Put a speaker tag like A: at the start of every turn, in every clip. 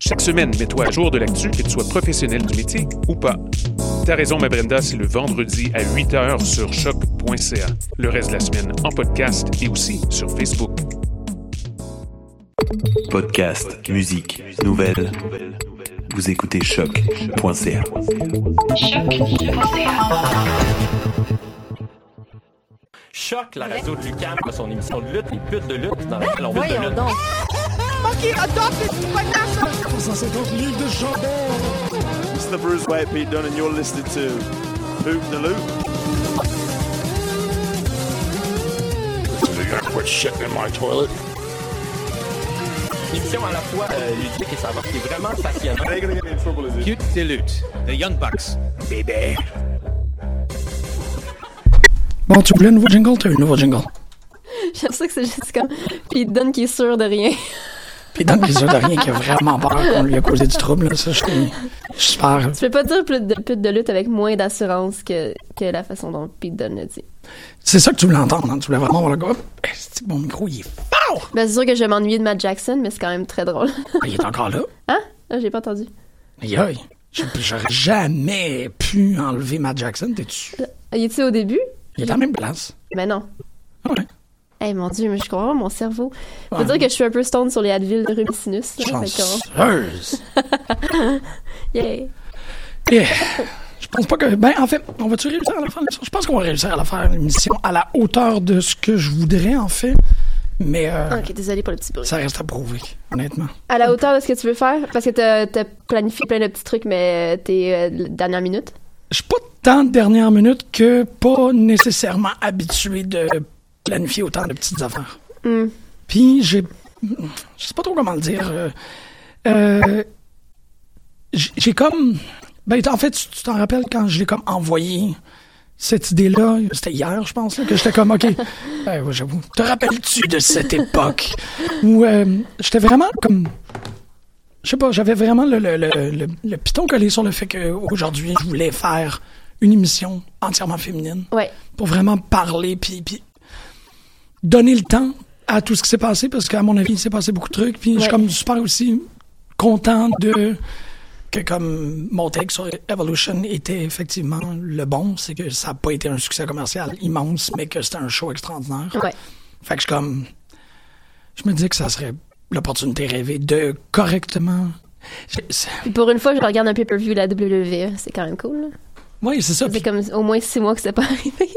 A: Chaque semaine, mets-toi à jour de l'actu, que tu sois professionnel du métier ou pas. T'as raison, ma Brenda, c'est le vendredi à 8 h sur choc.ca. Le reste de la semaine en podcast et aussi sur Facebook.
B: Podcast, musique, nouvelles. Vous écoutez choc.ca.
C: Choc, la radio de Lucam, a son émission de lutte, les putes de lutte, dans laquelle on va de
D: Voyons
C: lutte.
D: donc.
E: 150 livres de chambon!
F: It's the Bruce Wayne Pete Dunne, and you're listening to Hoop the Loop.
G: You're gonna quit shitting in my toilet.
C: Une émission à la fois euh, ludique et savante qui est vraiment passionnante.
G: Cute Dilute, the Young Bucks, baby.
H: Bon, tu voulais un nouveau jingle? T'as eu un nouveau jingle.
D: J'aime ça que c'est juste comme. Puis il te donne qui est sûr de rien.
H: Puis dans les yeux de rien qui a vraiment peur qu'on lui a causé du trouble, là. Ça, je suis super.
D: Tu peux pas dire plus de pute de lutte avec moins d'assurance que, que la façon dont Pete Dunne le dit.
H: C'est ça que tu voulais entendre, hein? Tu voulais vraiment voir le gars? Mon micro, il est fort!
D: Ben, c'est sûr que je vais m'ennuyer de Matt Jackson, mais c'est quand même très drôle.
H: Ah, il est encore là?
D: hein? Ah, j'ai pas entendu.
H: Aïe, J'aurais jamais pu enlever Matt Jackson. T'es-tu?
D: Il est-tu au début?
H: Il est à la même place.
D: Ben non.
H: Ah ouais.
D: Eh mon dieu, mais je comprends pas mon cerveau. Veux
H: Ouais.
D: dire que je suis un peu stone sur les Advil de Rubicinus.
H: Chanceuse.
D: qu'on- Yeah.
H: Yeah. Je pense pas que. Ben, en fait, on va-tu réussir à la faire? Je pense qu'on va réussir à la faire l'émission à la hauteur de ce que je voudrais, en fait. Mais euh,
D: Ok, désolé pour le petit bruit.
H: ça reste à prouver, honnêtement.
D: À la hauteur de ce que tu veux faire, parce que t'as as planifié plein de petits trucs, mais t'es euh, dernière minute.
H: Je suis pas tant de dernière minute que pas nécessairement habitué de planifier autant de petites affaires.
D: Hmm.
H: Puis j'ai. Je sais pas trop comment le dire. euh, euh, j'ai comme. Ben, en fait, tu t'en rappelles quand je l'ai comme envoyé cette idée-là, c'était hier, je pense, là, que j'étais comme, OK, ben, ouais, j'avoue. Te rappelles-tu de cette époque où euh, j'étais vraiment comme. Je sais pas, j'avais vraiment le, le, le, le, le piton collé sur le fait qu'aujourd'hui, je voulais faire une émission entièrement féminine
D: Ouais.
H: pour vraiment parler, puis, puis donner le temps à tout ce qui s'est passé, parce qu'à mon avis, il s'est passé beaucoup de trucs, puis je suis comme super aussi content de que comme mon take sur Evolution était effectivement le bon, c'est que ça n'a pas été un succès commercial immense, mais que c'était un show extraordinaire.
D: Ouais.
H: Fait que je comme je me dis que ça serait l'opportunité rêvée de correctement c'est-
D: pour une fois, je regarde un pay-per-view de la WWE. C'est quand même cool.
H: Oui, c'est ça.
D: Fait
H: puis-
D: comme au moins six mois que c'est pas arrivé.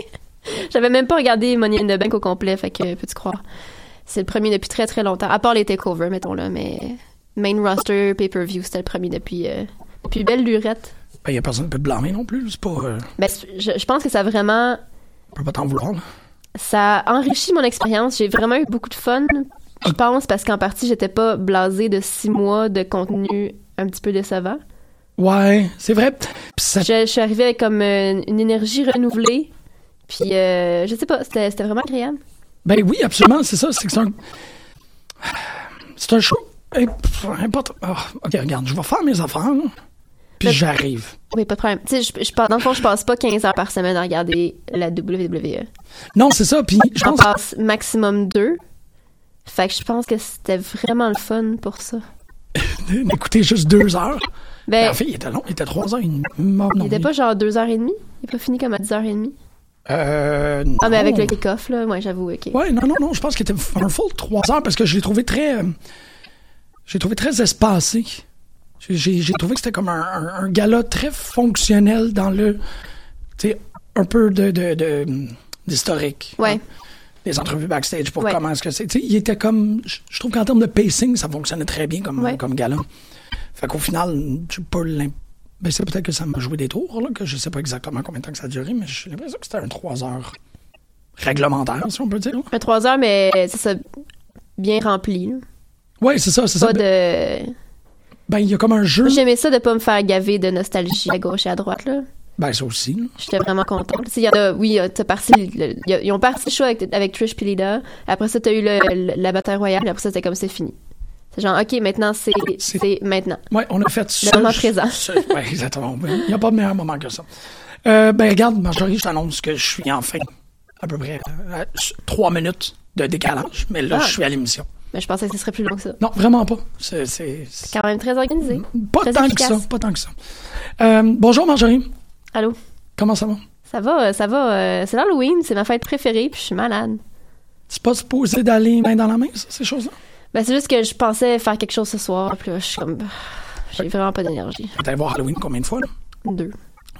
D: J'avais même pas regardé Money in the Bank au complet, fait que peux-tu croire? C'est le premier depuis très très longtemps. À part les takeovers, mettons là, mais main roster pay-per-view. C'était le premier depuis, euh, depuis Belle Lurette.
H: Ben, y a personne qui peut te blâmer non plus. C'est pas. euh,
D: Mais je, je pense que ça a vraiment.
H: on peut pas t'en vouloir, là.
D: Ça a enrichi mon expérience. J'ai vraiment eu beaucoup de fun. Je pense parce qu'en partie, j'étais pas blasée de six mois de contenu un petit peu décevant.
H: Ouais, c'est vrai. Puis ça-
D: Je, je suis arrivée avec comme euh, une énergie renouvelée. Puis, euh, je sais pas, c'était vraiment agréable.
H: Ben oui, absolument, c'est ça. C'est que c'est un. C'est un show. Pff, Important. Ah, ok, regarde, je vais faire mes affaires, là. Puis j'arrive.
D: Oui, pas de problème. Tu sais, je, je, dans le fond, je passe pas 15 heures par semaine à regarder la WWE.
H: Non, c'est ça. Puis je pense.
D: passe maximum deux. Fait que je pense que c'était vraiment le fun pour ça.
H: d'écouter juste deux heures.
D: Ben,
H: en fait, il était long, il était trois heures et demie.
D: Il était pas genre deux heures et demie? Il est pas fini comme à 10 heures et demie?
H: Euh,
D: Ah, mais avec le kick-off, là, ouais, j'avoue, ok.
H: Ouais, non, non, non, je pense qu'il était un full trois heures parce que je l'ai trouvé très. euh, j'ai trouvé très espacé. J'ai- trouvé que c'était comme un, un, un gala très fonctionnel dans le. Tu sais, un peu de. de, de d'historique.
D: Ouais.
H: hein. Les entrevues backstage pour
D: Ouais.
H: comment est-ce que c'est. Tu sais, il était comme. Je je trouve qu'en termes de pacing, ça fonctionnait très bien comme,
D: Ouais.
H: comme gala. Fait qu'au final, j'ai pas l'impression. Ben, c'est peut-être que ça m'a joué des tours, là, que je sais pas exactement combien de temps que ça a duré, mais j'ai l'impression que c'était un trois heures réglementaire, si on peut dire.
D: Un 3 heures, mais c'est ça, bien rempli.
H: Ouais, c'est ça, c'est ça.
D: Pas de.
H: Ben, il y a comme un jeu.
D: J'aimais ça de pas me faire gaver de nostalgie à gauche et à droite, là.
H: Ben, ça aussi.
D: J'étais vraiment contente. Tu sais, il y en a, oui, t'as parti, le- il y a- ils ont parti le show avec, avec Trish puis Lita. Après ça, t'as eu le, le- la bataille royale. Après ça, c'était comme c'est fini. C'est genre, ok, maintenant, c'est, maintenant.
H: Ouais, on a fait
D: Le
H: ça.
D: moment présent.
H: ouais, exactement. Il n'y a pas de meilleur moment que ça. Euh, ben, regarde, Marjorie, je t'annonce que je suis enfin à peu près à trois minutes de décalage, mais là,
D: Ah.
H: je suis à l'émission.
D: Mais je pensais que ce serait plus long que ça.
H: Non, vraiment pas. C'est,
D: Quand même très organisé.
H: pas
D: très
H: tant
D: efficace.
H: que ça. Pas tant que ça. Euh, bonjour, Marjorie.
D: Allô?
H: Comment ça va?
D: Ça va, euh, ça va. euh, c'est l'Halloween, c'est ma fête préférée, puis je suis malade.
H: C'est pas supposé d'aller main dans la main, ça, ces choses-là?
D: Ben, c'est juste que je pensais faire quelque chose ce soir, puis là, je suis comme. J'ai vraiment pas d'énergie.
H: T'es allé voir Halloween combien de fois, là?
D: Deux.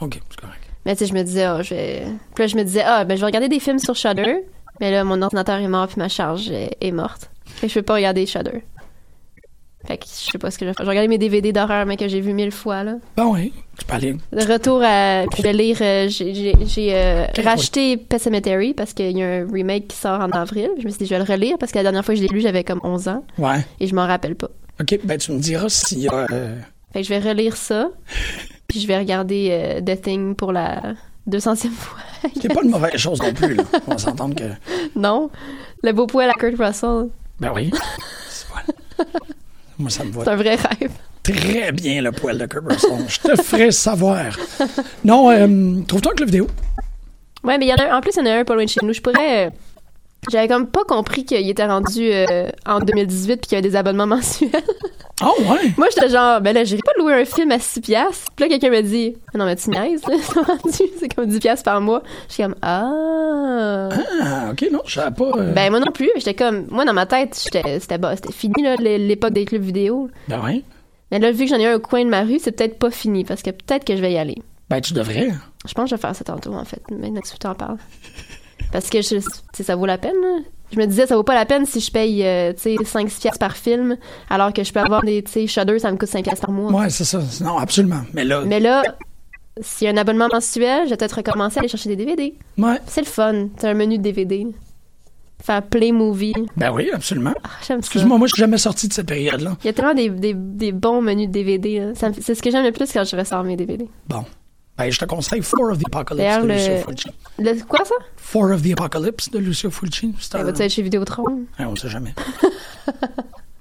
H: OK, c'est correct.
D: Mais tu sais, je me disais, ah, je vais. Puis là, je me disais, ah, ben, je vais regarder des films sur Shudder. Mais là, mon ordinateur est mort, puis ma charge est, est morte. Que je peux pas regarder Shudder. Fait que je sais pas ce que je vais faire. Je vais regarder mes DVD d'horreur, mais que j'ai vu mille fois, là.
H: Ben oui, tu peux aller.
D: De retour à. Puis je vais lire. euh, j'ai euh, racheté Pet Cemetery parce qu'il y a un remake qui sort en avril. Je me suis dit, je vais le relire parce que la dernière fois que je l'ai lu, j'avais comme 11 ans
H: Ouais.
D: et je m'en rappelle pas.
H: OK, ben tu me diras s'il y a... euh,
D: Fait que je vais relire ça. Puis je vais regarder euh, The Thing pour la 200e fois.
H: C'est pas une mauvaise chose non plus, là. On va s'entendre que...
D: Non. Le beau poil à Kurt Russell.
H: Ben oui. C'est- voilà. Moi, ça me va
D: C'est un vrai rêve.
H: très bien, le poil de Russell. Je te ferai savoir. Non, euh, trouve-toi un club vidéo.
D: Ouais, mais il y en a un. En plus, il y en a un pas loin de chez nous. Je pourrais. J'avais comme pas compris qu'il était rendu euh, en 2018 puis qu'il y avait des abonnements mensuels.
H: Oh, ouais.
D: Moi, j'étais genre, ben là, j'irai pas louer un film à 6 piastres. Puis là, quelqu'un me dit, Ah non, mais tu niaises, c'est rendu, c'est comme 10 piastres par mois. Je suis comme, ah.
H: Ah, OK, non, je savais pas... euh,
D: Ben, moi non plus. J'étais comme, moi, dans ma tête, j'étais, c'était, bah, c'était fini, là, l'é- l'époque des clubs vidéo.
H: Ben oui.
D: Mais là, vu que j'en ai un au coin de ma rue, c'est peut-être pas fini, parce que peut-être que je vais y aller.
H: Ben, tu devrais.
D: Je pense que je vais faire ça tantôt, en fait. Maintenant que tu t'en parles. Parce que, je, ça vaut la peine, là. Je me disais, ça vaut pas la peine si je paye, euh, tu sais, 5-6 piastres par film, alors que je peux avoir des, Shudder, ça me coûte 5 piastres par mois.
H: Ouais, c'est ça. Non, absolument. Mais là...
D: Mais là, s'il y a un abonnement mensuel, je vais peut-être recommencer à aller chercher des DVD.
H: Ouais.
D: C'est le fun. C'est un menu de DVD. Faire Play Movie.
H: Ben oui, absolument.
D: Ah, j'aime ça.
H: Excuse-moi, moi, je suis jamais sorti de cette période-là.
D: Il y a tellement des, des, des bons menus de DVD. me- C'est ce que j'aime le plus quand je ressors mes DVD.
H: Bon. Ben, je te conseille Four of the Apocalypse de
D: le-
H: Lucio Fulci.
D: Le, quoi ça?
H: Four of the Apocalypse de Lucio Fulci.
D: Ça
H: un...
D: va-tu être chez Vidéotron?
H: Ouais, on sait jamais.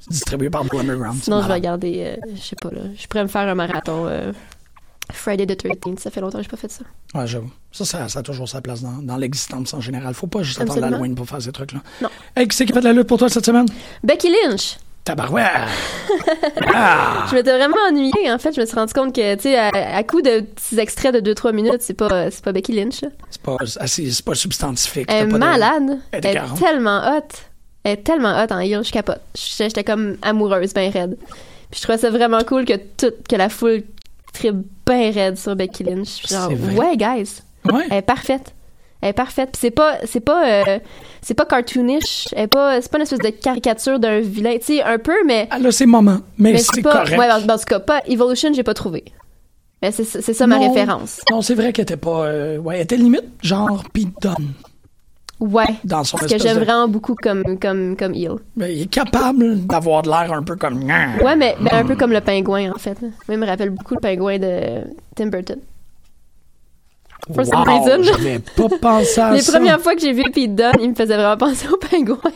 H: c'est distribué par Blue Underground.
D: Sinon, je vais regarder, euh, je sais pas là. Je pourrais me faire un marathon euh, Friday the 13th. Ça fait longtemps que j'ai pas fait ça.
H: Ouais, j'avoue. Ça, ça, ça a toujours sa place dans, dans l'existence en général. Faut pas juste attendre
D: Absolument.
H: l'Halloween pour faire ces trucs-là.
D: Non.
H: Hey, qui c'est qui fait de la lutte pour toi cette semaine?
D: Becky Lynch!
H: Tabarouette! ah!
D: Je m'étais vraiment ennuyée, en fait. Je me suis rendu compte que, tu sais, à, à coup de petits extraits de 2-3 minutes, c'est pas, c'est pas Becky Lynch.
H: C'est pas, assez- c'est pas substantifique.
D: Elle est
H: de-
D: malade.
H: Elle est
D: Elle tellement hot. Elle est tellement hot en heel, je capote. J'étais comme amoureuse, ben raide. Puis je trouvais ça vraiment cool que toute, que la foule tripe ben raide sur Becky Lynch. Puis Genre, ouais, guys.
H: Ouais.
D: Elle est parfaite. Elle est parfaite. C'est pas, c'est pas, euh, c'est pas cartoonish. Elle est pas, c'est pas une espèce de caricature d'un vilain. Tu sais, un peu, mais.
H: Elle a ses moments, mais,
D: mais
H: c'est
D: pas,
H: correct.
D: Ouais, en, en tout cas, pas Evolution, j'ai pas trouvé. Mais c'est, ça ma
H: Non.
D: référence.
H: Non, c'est vrai qu'elle était pas. euh, ouais, elle était limite genre Pete Dunne
D: Ouais.
H: dans son
D: Parce que j'aime
H: de-
D: vraiment beaucoup comme, comme, comme.
H: Mais il est capable d'avoir de l'air un peu comme.
D: Ouais, mais, mais un peu comme le pingouin, en fait. Moi, il me rappelle beaucoup le pingouin de Tim Burton. For some reason.
H: J'avais pas pensé à
D: Les
H: ça.
D: premières fois que j'ai vu Pete Dunne, il me faisait vraiment penser au pingouin.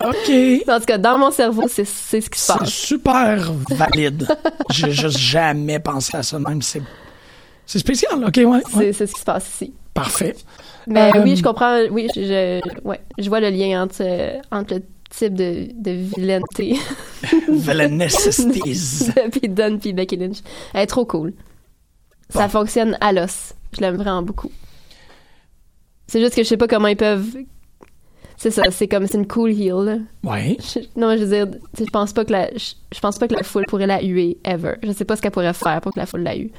H: Ok.
D: en tout cas, dans mon cerveau, c'est c'est ce qui se
H: C'est
D: passe.
H: super valide. J'ai juste jamais pensé à ça, même. C'est, c'est spécial, ok, ouais. ouais.
D: C'est c'est ce qui se passe ici.
H: Parfait.
D: Mais
H: Euh,
D: oui, je comprends. Oui, je, je- ouais, je vois le lien entre, entre le type de, de vilaineté
H: Vilainesses.
D: de Pete Dunne puis Becky Lynch. Elle est trop cool. Ça fonctionne à l'os. Je l'aime vraiment beaucoup. C'est juste que je sais pas comment ils peuvent. C'est ça, c'est comme c'est une cool heel. là.
H: Ouais.
D: Je- non, je veux dire, tu je pense pas que la, je, je pense pas que la foule pourrait la huer ever. Je sais pas ce qu'elle pourrait faire pour que la foule la hue.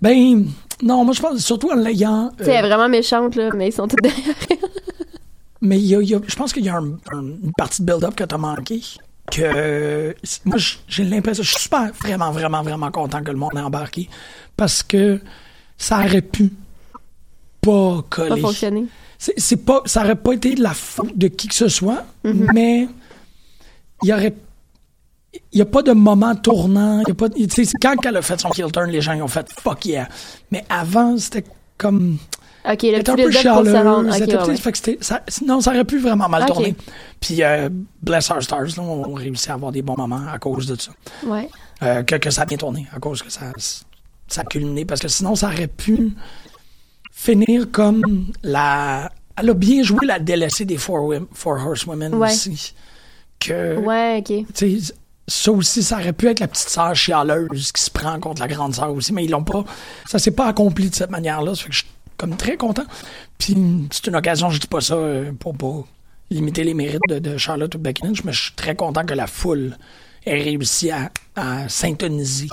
H: Ben, non, moi, je pense, surtout en l'ayant.
D: Tu sais, elle
H: euh,
D: est vraiment méchante là, mais ils sont tous derrière.
H: mais il y a, il y a- je pense qu'il y a un- un- une partie de build-up que t'as manqué. Que. Moi, j'ai l'impression. Je suis super, vraiment, vraiment, vraiment content que le monde ait embarqué. Parce que ça aurait pu pas coller.
D: Pas fonctionner.
H: C'est c'est pas, ça aurait pas été de la faute de qui que ce soit,
D: Mm-hmm.
H: mais il y aurait, il y a pas de moment tournant. Y a pas, tu sais, quand elle a fait son heel turn, les gens ils ont fait fuck yeah. Mais avant, c'était comme,
D: Ok, le petit
H: un peu chialeuse.
D: Ok,
H: c'était
D: ouais, ouais.
H: fait que c'était- ça- non, ça aurait pu vraiment mal tourner. Puis euh, bless our stars, là, on a réussi à avoir des bons moments à cause de ça.
D: Ouais.
H: Euh, que, que ça a bien tourné, à cause que ça, ça a culminé. Parce que sinon, ça aurait pu finir comme la. Elle a bien joué la délaissée des Four, Four Horsewomen
D: Ouais.
H: aussi. Que,
D: Ouais, ok.
H: ça aussi, ça aurait pu être la petite sœur chialeuse qui se prend contre la grande sœur aussi, mais ils l'ont pas. Ça s'est pas accompli de cette manière-là. Ça fait que je comme très content. Puis c'est une occasion, je dis pas ça euh, pour pas limiter les mérites de, de Charlotte ou Becky Lynch, mais je suis très content que la foule ait réussi à, à s'intoniser.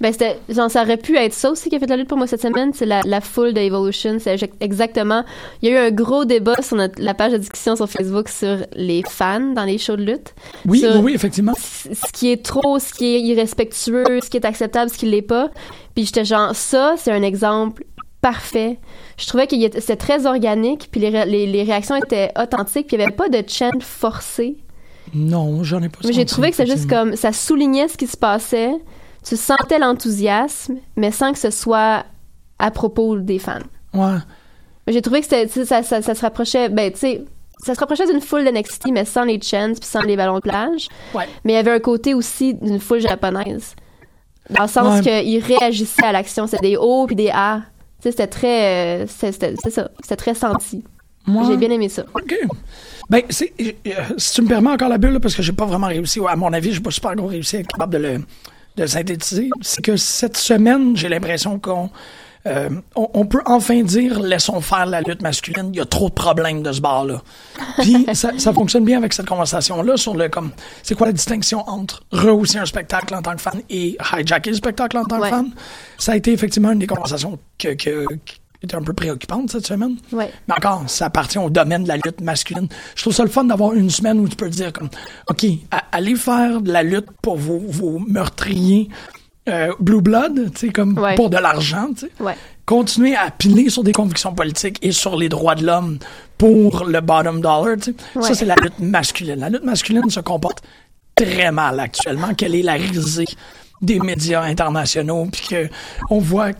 D: Ben, c'était, genre, ça aurait pu être ça aussi qui a fait la lutte pour moi cette semaine. C'est la, la foule de Evolution. C'est ex- exactement. Il y a eu un gros débat sur notre, la page de discussion sur Facebook sur les fans dans les shows de lutte.
H: Oui, oui, oui, effectivement.
D: Ce qui est trop, ce qui est irrespectueux, ce qui est acceptable, ce qui l'est pas. Puis j'étais genre, ça, c'est un exemple parfait. Je trouvais que c'était très organique, puis les, les, les réactions étaient authentiques, puis il y avait pas de chant forcé.
H: Non, j'en ai pas
D: Mais j'ai trouvé que c'est juste comme ça soulignait ce qui se passait. Tu sentais l'enthousiasme, mais sans que ce soit à propos des fans.
H: Ouais.
D: J'ai trouvé que ça, ça, ça se rapprochait, ben, tu sais, ça se rapprochait d'une foule d'NXT, mais sans les chants puis sans les ballons de plage.
H: Ouais.
D: Mais il y avait un côté aussi d'une foule japonaise. Dans le sens
H: Ouais.
D: qu'ils réagissaient à l'action. C'était des O puis des A. C'était très, euh, c'était, ça. C'était très senti. J'ai bien aimé ça.
H: OK. Ben, c'est, euh, si tu me permets encore la bulle, là, parce que j'ai pas vraiment réussi, à mon avis, j'ai pas super gros réussi à être capable de le, de le synthétiser, c'est que cette semaine, j'ai l'impression qu'on euh, on, on peut enfin dire laissons faire la lutte masculine. Il y a trop de problèmes de ce bar-là. Puis ça, ça fonctionne bien avec cette conversation-là sur le comme c'est quoi la distinction entre rehausser un spectacle en tant que fan et hijacker le spectacle en tant que
D: Ouais.
H: fan? Ça a été effectivement une des conversations que, était un peu préoccupante cette semaine.
D: Ouais.
H: Mais encore, ça appartient au domaine de la lutte masculine. Je trouve ça le fun d'avoir une semaine où tu peux dire comme, OK, allez faire de la lutte pour vos, vos meurtriers euh, Blue Blood, tu sais, comme
D: Ouais.
H: pour de l'argent, tu sais.
D: Ouais.
H: Continuer à piler sur des convictions politiques et sur les droits de l'homme pour le bottom dollar, tu sais.
D: Ouais.
H: Ça, c'est la lutte masculine. La lutte masculine se comporte très mal actuellement. Quelle est la risée des médias internationaux, puis que on voit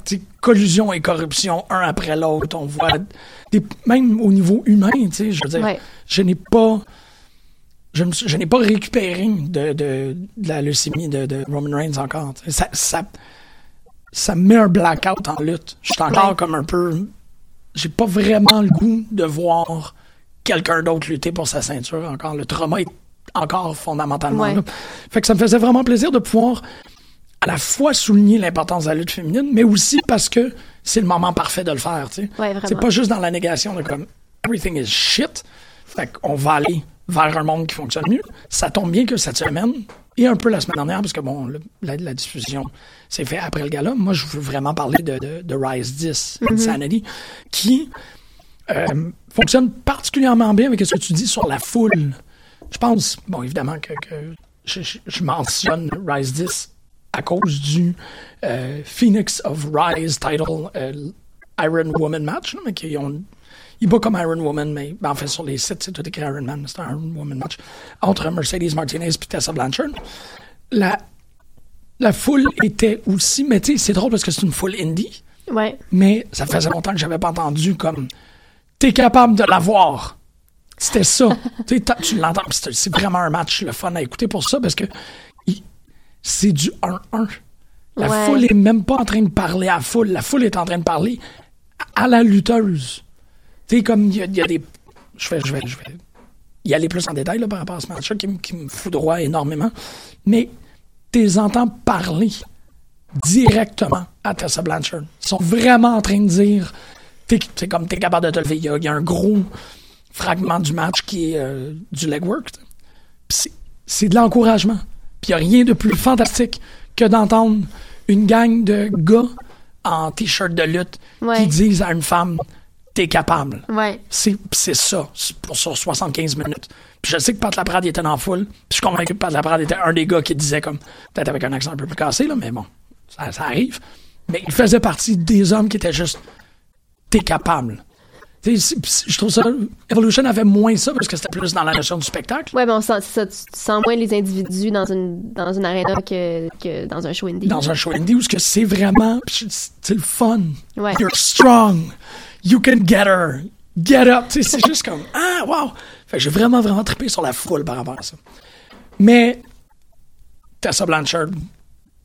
H: collusion et corruption un après l'autre. On voit des, même au niveau humain, tu sais, je veux dire, je n'ai pas je, n'ai pas récupéré de, de, de la leucémie de, de Roman Reigns encore. Ça, ça, ça me met un blackout en lutte. Je suis encore comme un peu. J'ai pas vraiment le goût de voir quelqu'un d'autre lutter pour sa ceinture encore. Le trauma est encore fondamentalement
D: Ouais.
H: là. Fait que ça me faisait vraiment plaisir de pouvoir à la fois souligner l'importance de la lutte féminine, mais aussi parce que c'est le moment parfait de le faire.
D: Ouais,
H: c'est pas juste dans la négation de comme everything is shit. Fait qu'on va aller vers un monde qui fonctionne mieux. Ça tombe bien que cette semaine et un peu la semaine dernière, parce que bon, le- la, la diffusion s'est fait après le gala. Moi, je veux vraiment parler de, de, de Rise 10,
D: Mm-hmm.
H: Insanity, qui euh, fonctionne particulièrement bien avec ce que tu dis sur la foule. Je pense, bon, évidemment, que, que je, je- je mentionne Rise 10 à cause du euh, Phoenix of Rise title euh, Iron Woman match, mais qui ont. Il bat comme Iron Woman, mais ben, en fait, sur les sites, c'est tout écrit Iron Man, c'est un Iron Woman match entre Mercedes Martinez et Tessa Blanchard. La, la foule était aussi, mais tu sais, c'est drôle parce que c'est une foule indie,
D: Ouais.
H: mais ça faisait longtemps que j'avais pas entendu comme t'es capable de l'avoir. C'était ça. tu l'entends, c'est vraiment un match le fun à écouter pour ça parce que c'est du 1-1. La
D: Ouais.
H: foule est même pas en train de parler à la foule. La foule est en train de parler à la lutteuse. Tu sais, comme il y, a- il y a des. Je vais, je vais, je vais y aller plus en détail là, par rapport à ce match-là qui, me- qui me foudroie énormément. Mais tu les entends parler directement à Tessa Blanchard. Ils sont vraiment en train de dire c'est comme t'es capable de te lever. Il y a, il y a un gros fragment du match qui est euh, du legwork. c'est- C'est de l'encouragement. Puis il n'y a rien de plus fantastique que d'entendre une gang de gars en t-shirt de lutte
D: Ouais.
H: qui disent à une femme T'es capable.
D: Ouais.
H: C'est c'est ça, pour sur 75 minutes. Puis je sais que Pat Laprade était dans la foule. Puis je suis convaincu que Pat Laprade était un des gars qui disait comme, peut-être avec un accent un peu plus cassé, là, mais bon, ça, ça arrive. Mais il faisait partie des hommes qui étaient juste, t'es capable. Tu sais, c'est- c'est- je trouve ça, Evolution avait moins ça parce que c'était plus dans la notion du spectacle.
D: Ouais, mais on sent, ça, tu sens moins les individus dans une, dans une arena que, que dans un show indie.
H: Dans un show indie où c'est vraiment, c'est le fun.
D: Ouais.
H: You're strong. You can get her. Get up. Tu c'est juste comme, ah, wow. Fait j'ai vraiment, vraiment trippé sur la foule par rapport à ça. Mais Tessa Blanchard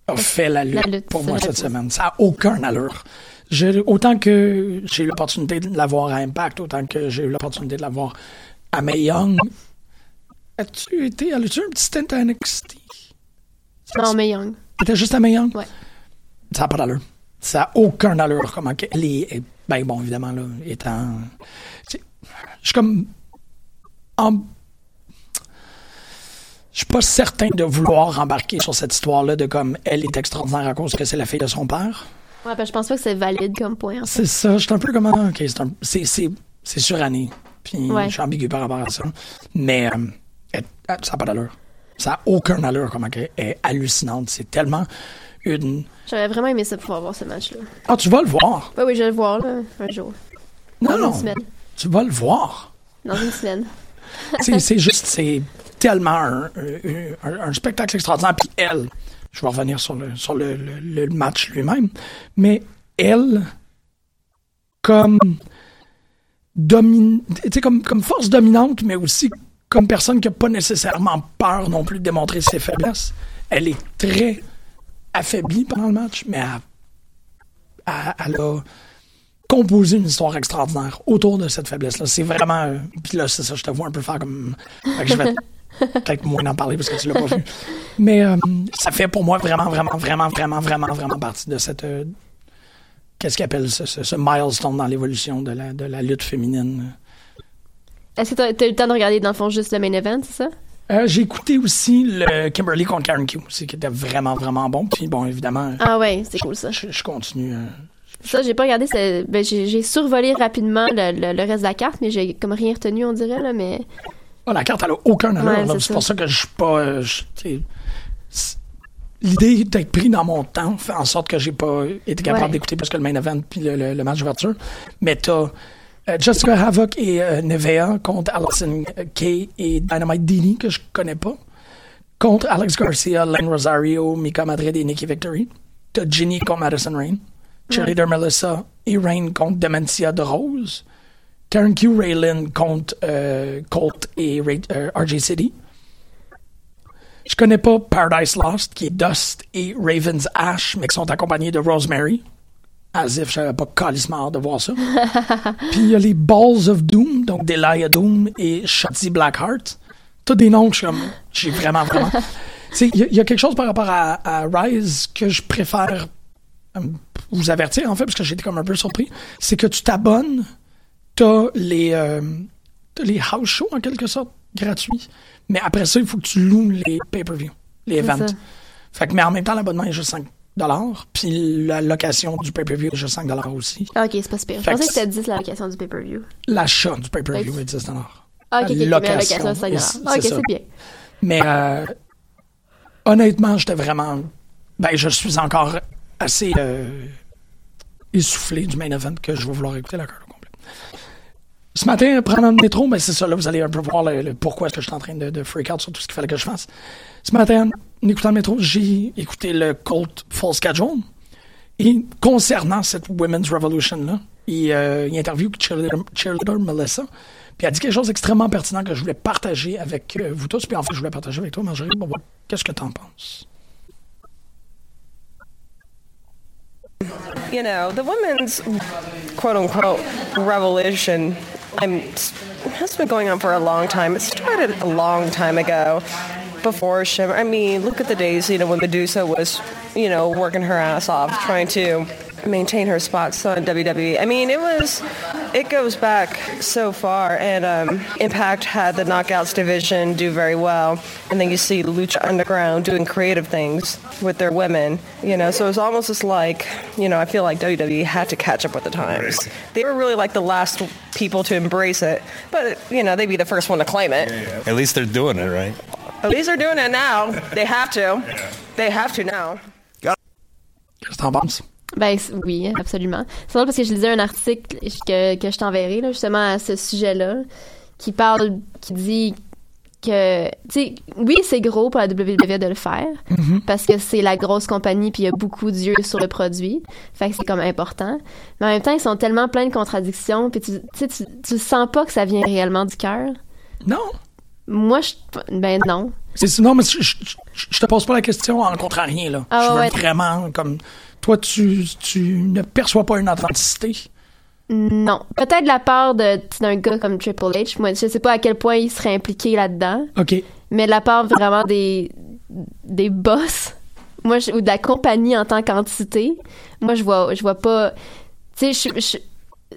H: a fait la lutte,
D: La lutte,
H: pour moi cette semaine. Ça n'a aucun allure. Je- autant que j'ai eu l'opportunité de la voir à Impact, autant que j'ai eu l'opportunité de la voir à Mae Young. As-tu été, as-tu un petit stint à NXT?
D: Non, mais Young.
H: T'étais juste à Mae Young?
D: Ouais.
H: Ça n'a pas d'allure. Ça n'a aucun allure. Comment est. Ben bon, évidemment, là, étant. Je suis comme. en- Je suis pas certain de vouloir embarquer sur cette histoire-là de comme elle est extraordinaire à cause que c'est la fille de son père.
D: Ouais, ben, je pense pas que c'est valide comme point. en fait.
H: C'est ça, je suis un peu comme. ah, Ok, c'est un- suranné. Puis
D: Ouais.
H: je suis ambigu par rapport à ça. Mais euh, elle- elle- ça n'a pas d'allure. Ça n'a aucun allure comment qu'elle est hallucinante. C'est tellement une.
D: J'aurais vraiment aimé ça pouvoir voir ce match-là.
H: Ah, tu vas le voir.
D: Ouais, oui, je vais le voir, là, un jour.
H: Non,
D: Dans
H: non.
D: une semaine.
H: Tu vas le voir.
D: Dans une semaine.
H: c'est c'est juste, c'est tellement un, un- un spectacle extraordinaire. Puis elle, je vais revenir sur le, sur le, le- le match lui-même, mais elle, comme, domine, comme, comme force dominante, mais aussi comme personne qui n'a pas nécessairement peur non plus de démontrer ses faiblesses, elle est très affaiblie pendant le match, mais elle, a composé une histoire extraordinaire autour de cette faiblesse-là. C'est vraiment. Puis là, c'est ça, je te vois un peu faire comme. Fait que je vais peut-être moins en parler parce que tu l'as pas vu. Mais euh, ça fait pour moi vraiment, vraiment, vraiment, vraiment, vraiment, vraiment partie de cette. euh, Qu'est-ce qu'ils appellent ce, ce, ce milestone dans l'évolution de la, de la lutte féminine?
D: Est-ce que t'as t'as eu le temps de regarder, dans le fond, juste le main event, c'est ça?
H: Euh, J'ai écouté aussi le Kimberly contre Karen Q, aussi, qui était vraiment, vraiment bon. Puis bon, évidemment,
D: Ah ouais, c'est cool ça.
H: je, je continue. euh,
D: Ça, j'ai pas regardé. Ben, j'ai survolé rapidement le, le- le reste de la carte, mais j'ai comme rien retenu, on dirait, là, mais...
H: Ah, la carte, elle a aucun allure.
D: Ouais,
H: là.
D: c'est
H: pour ça que je suis pas. euh, L'idée d'être pris dans mon temps fait en sorte que j'ai pas été capable
D: Ouais.
H: d'écouter plus que le main event puis le, le- match d'ouverture. Mais t'as Jessica Havoc et euh, Nevea contre Allison Kay et Dynamite Dini, que je connais pas. Contre Alex Garcia, Len Rosario, Mika Madrid et Nikki Victory. T'as Ginny contre Madison Rain. Cheerleader Melissa et Rain contre Dementia de Rose. Karen Q. Raylin contre euh, Colt et Ray- euh, RJ City. Je connais pas Paradise Lost, qui est Dust et Raven's Ash, mais qui sont accompagnés de Rosemary. As if j'avais pas calissement de voir ça. Puis il y a les Balls of Doom, donc Delia Doom et Shotzi Blackheart. Tous des noms que je suis comme, j'ai vraiment, vraiment. Tu sais, Il y, a- il y a quelque chose par rapport à, à Rise que je préfère euh, vous avertir, en fait, parce que j'étais comme un peu surpris. C'est que tu t'abonnes, t'as les, euh, t'as les house shows en quelque sorte, gratuits. Mais après ça, il faut que tu loues les pay-per-view, les events.
D: ça.
H: Fait que, mais en même temps, l'abonnement est juste 5, dollars, puis la location du pay-per-view est juste 5 dollars aussi.
D: Ok, c'est pas super. Je pensais
H: que
D: c'était 10 la location du pay-per-view.
H: L'achat du pay-per-view est 10 dollars.
D: Ah, ok, ok, mais la location, c'est 5
H: est-
D: Ah, ok,
H: c'est
D: bien.
H: Mais euh, honnêtement, j'étais vraiment. Ben, je suis encore assez euh, essoufflé du main event que je vais vouloir écouter la carte au complet. Ce matin, prendre le métro, ben c'est ça, là, vous allez un peu voir le, le pourquoi est-ce que je suis en train de, de freak out sur tout ce qu'il fallait que je fasse. Ce matin, en écoutant le métro, j'ai écouté le Colt Full Schedule. Et concernant cette Women's Revolution-là, il, euh, il interview cheerleader, cheerleader Melissa. Puis elle dit quelque chose d'extrêmement pertinent que je voulais partager avec euh, vous tous. Puis en fait, je voulais partager avec toi, Marjorie. Bon, bon, Qu'est-ce que t'en penses?
I: You know, the women's quote unquote revolution I'm, has been going on for a long time. It started a long time ago before Shimmer. I mean, look at the days, you know, when Medusa was, you know, working her ass off trying to maintain her spots on WWE. I mean, it was, it goes back so far. And um, Impact had the Knockouts division do very well. And then you see Lucha Underground doing creative things with their women, you know. So it's almost just like, you know, I feel like WWE had to catch up with the times. They were really like the last people to embrace it. But, you know, they'd be the first one to claim it.
J: At least they're doing it, right?
I: At least they're doing it now. They have to. They have to now.
H: Qu'est-ce que t'en penses?
D: Ben oui, absolument. C'est drôle parce que je lisais un article que, que je t'enverrai, là, justement, à ce sujet-là, qui parle, qui dit que, tu sais, oui, c'est gros pour la WWE de le faire, parce que c'est la grosse compagnie, puis il y a beaucoup d'yeux sur le produit, fait que c'est comme important. Mais en même temps, ils sont tellement pleins de contradictions, puis tu tu, tu sens pas que ça vient réellement du cœur.
H: Non.
D: Moi, je, ben non.
H: C'est, non, mais je, je, te pose pas la question en contrarien, là.
D: Ah
H: je veux
D: ouais.
H: vraiment, comme. Toi, tu, tu ne perçois pas une authenticité?
D: Non. Peut-être de la part de, d'un gars comme Triple H. Moi, je sais pas à quel point il serait impliqué là-dedans.
H: OK.
D: mais de la part vraiment des des boss moi je- ou de la compagnie en tant qu'entité moi je vois je vois pas tu sais je- je-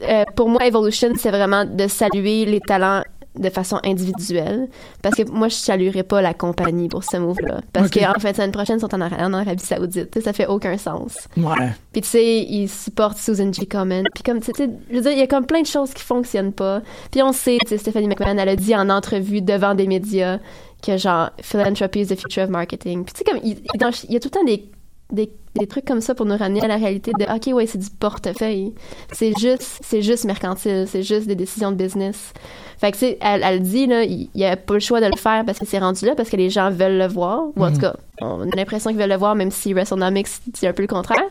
D: euh, pour moi Evolution c'est vraiment de saluer les talents de façon individuelle parce que moi je saluerais pas la compagnie pour ce move là parce
H: Ok.
D: qu'en fait semaine prochaine ils sont en, en Arabie Saoudite Tu sais, ça fait aucun sens
H: Ouais.
D: puis tu sais, ils supportent Susan G. Comment. Puis comme, tu sais, je veux dire, il y a comme plein de choses qui fonctionnent pas. Puis on sait, tu sais, Stephanie McMahon, elle a dit en entrevue devant des médias que genre, philanthropy is the future of marketing. Puis tu sais, comme, il, il y a tout le temps des, des, des trucs comme ça pour nous ramener à la réalité de, OK, ouais, c'est du portefeuille. C'est juste, c'est juste mercantile. C'est juste des décisions de business. Fait que, tu sais, elle, elle dit, là, il n'y a pas le choix de le faire parce que c'est rendu là, parce que les gens veulent le voir. Ou en tout cas, on a l'impression qu'ils veulent le voir, même si WrestleNomics dit un peu le contraire.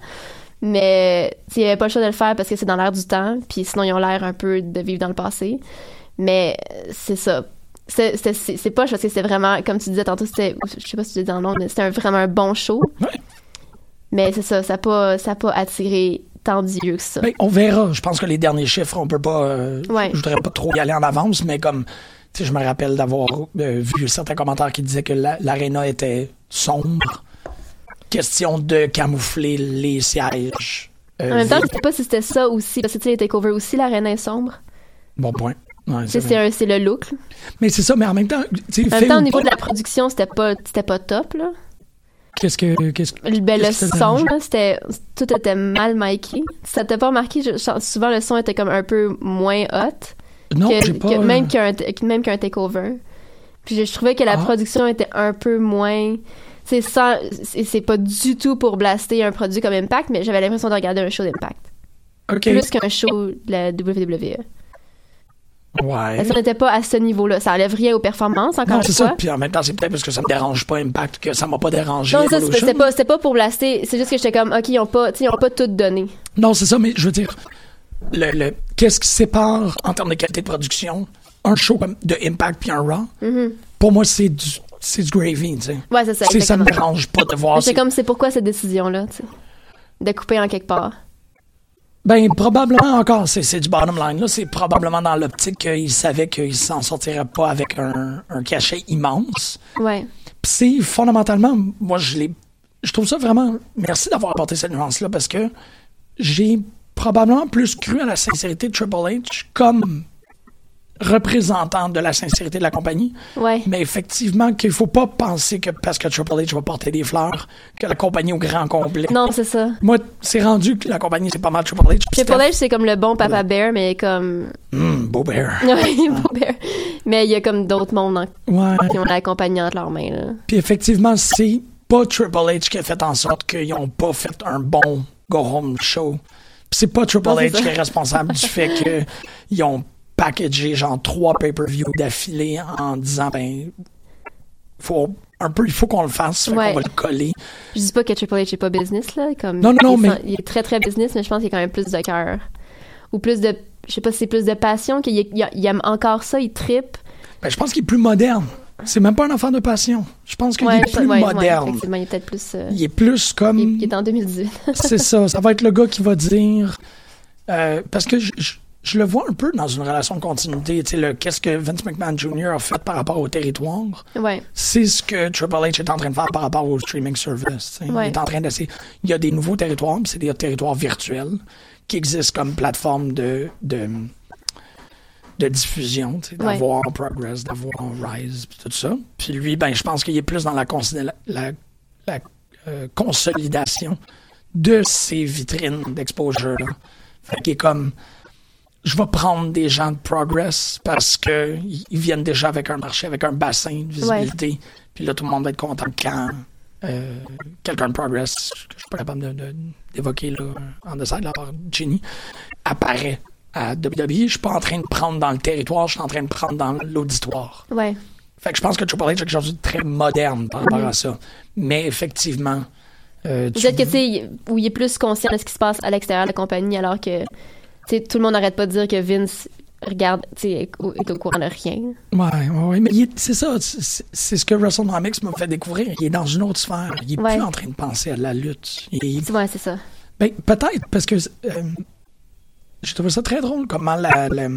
D: Mais il n'y avait pas le choix de le faire parce que c'est dans l'air du temps, puis sinon ils ont l'air un peu de vivre dans le passé. Mais c'est ça. C'est pas parce que c'est vraiment, comme tu disais tantôt, c'était, je sais pas si tu disais dans l'onde, mais c'était vraiment un bon show. Mais c'est ça, ça n'a pas, ça a pas attiré tant d'yeux que ça.
H: Ben, on verra. Je pense que les derniers chiffres, on peut pas. euh,
D: Ouais.
H: Je voudrais pas trop y aller en avance, mais comme. Je me rappelle d'avoir euh, vu certains commentaires qui disaient que la- l'aréna était sombre. Question de camoufler les sièges. euh,
D: en même temps, je sais pas si c'était ça aussi, parce que tu les takeovers aussi, l'arène est sombre.
H: Bon point. Ouais, c'est
D: le look.
H: Mais c'est ça, mais en même temps,
D: En même temps, au niveau
H: pas,
D: de la production, c'était pas, c'était pas top, là.
H: Qu'est-ce que. Qu'est-ce,
D: Ben, le
H: qu'est-ce
D: son, là, c'était, tout était mal miqué. Ça t'a pas remarqué? Je- souvent, le son était comme un peu moins hot.
H: Non,
D: que-
H: j'ai pas.
D: que- même qu'un, même qu'un takeover. Puis je, je trouvais que la
H: Ah.
D: production était un peu moins. C'est sans, c'est, c'est pas du tout pour blaster un produit comme Impact, mais j'avais l'impression de regarder un show d'Impact. Plus qu'un show de la WWE.
H: Ouais.
D: Ça n'était pas à ce niveau-là. Ça enlève rien aux performances, encore
H: Non,
D: une
H: c'est
D: fois.
H: ça. Puis en même temps, c'est peut-être parce que ça me dérange pas Impact que ça m'a pas dérangé.
D: Non, ça, c'était pas, pour blaster. C'est juste que j'étais comme, OK, ils ont pas, ils ont pas tout donné.
H: Non, c'est ça, mais je veux dire, le, le- qu'est-ce qui sépare en termes de qualité de production un show de Impact puis un Raw?
D: Mhm.
H: Pour moi, c'est du, c'est du gravy, tu sais.
D: Ouais, c'est ça.
H: Ça me dérange pas de voir.
D: C'est
H: c'est-
D: comme, c'est pourquoi cette décision-là, tu sais. De couper en quelque part?
H: Ben, probablement encore, c'est, du bottom line. Là, c'est probablement dans l'optique qu'ils savaient qu'ils s'en sortiraient pas avec un, un cachet immense.
D: Ouais.
H: Puis c'est fondamentalement, moi, je l'ai. Je trouve ça vraiment. Merci d'avoir apporté cette nuance-là parce que j'ai probablement plus cru à la sincérité de Triple H comme représentant de la sincérité de la compagnie.
D: Ouais.
H: Mais effectivement, qu'il faut pas penser que parce que Triple H va porter des fleurs, que la compagnie au grand complet.
D: Non, c'est ça.
H: Moi, c'est rendu que la compagnie, c'est pas mal Triple H.
D: Triple H, c'est comme le bon Papa Bear, mais comme.
H: Hum, beau bear.
D: Ouais, beau Bear. Mais il y a comme d'autres mondes en-
H: Ouais.
D: qui ont la compagnie entre leurs mains, là.
H: Puis effectivement, c'est pas Triple H qui a fait en sorte qu'ils ont pas fait un bon go home show. C'est pas Triple
D: Non,
H: H qui est responsable du fait qu'ils ont packagé genre trois pay-per-view d'affilée en disant ben faut un peu il faut qu'on le fasse,
D: Ouais.
H: qu'on va le coller.
D: Je dis pas que Triple H est pas business, là. Comme,
H: Non, non, non,
D: il,
H: mais-
D: il est très, très business, mais je pense qu'il y a quand même plus de cœur. Ou plus de. Je sais pas si c'est plus de passion, qu'il il, il aime encore ça, il trippe.
H: Ben, je pense qu'il est plus moderne. C'est même pas un enfant de passion. Je pense qu'il
D: Ouais,
H: est plus
D: ouais,
H: moderne.
D: il est peut-être plus. euh,
H: il est plus comme
D: il, il est en 2018.
H: C'est ça. Ça va être le gars qui va dire. euh, parce que je, je- je le vois un peu dans une relation de continuité. Tu sais, qu'est-ce que Vince McMahon Jr. a fait par rapport au territoire.
D: ouais.
H: C'est ce que Triple H est en train de faire par rapport au streaming service.
D: Ouais.
H: Il est en train d'essayer. Il y a des nouveaux territoires, puis c'est des territoires virtuels qui existent comme plateforme de, de, de diffusion, tu sais,
D: Ouais.
H: d'avoir Progress, d'avoir Rise, puis tout ça. Puis lui, ben, je pense qu'il est plus dans la, considé- la, la, euh, consolidation de ces vitrines d'exposure-là. Fait qu'il est comme, je vais prendre des gens de Progress parce que ils viennent déjà avec un marché, avec un bassin de visibilité. Puis là, tout le monde va être content quand euh, quelqu'un de Progress, que je suis pas capable de- de- d'évoquer là, en dessert de la part de Ginny, apparaît à WWE. Je suis pas en train de prendre dans le territoire, je suis en train de prendre dans l'auditoire.
D: Ouais.
H: Fait que je pense que Triple H est quelque chose de très moderne par rapport à ça. Mais effectivement, euh, tu-
D: Peut-être que, tu sais, où il est plus conscient de ce qui se passe à l'extérieur de la compagnie, alors que, tu sais, tout le monde n'arrête pas de dire que Vince regarde, tu est au est au courant de rien.
H: Ouais, ouais, mais est- c'est ça, c'est ce que WrestleNomics m'a fait découvrir. Il est dans une autre sphère. Il est
D: Ouais.
H: plus en train de penser à la lutte. Il-
D: C'est- Ouais, c'est ça.
H: ben, peut-être, parce que euh, j'ai trouvé ça très drôle comment la, la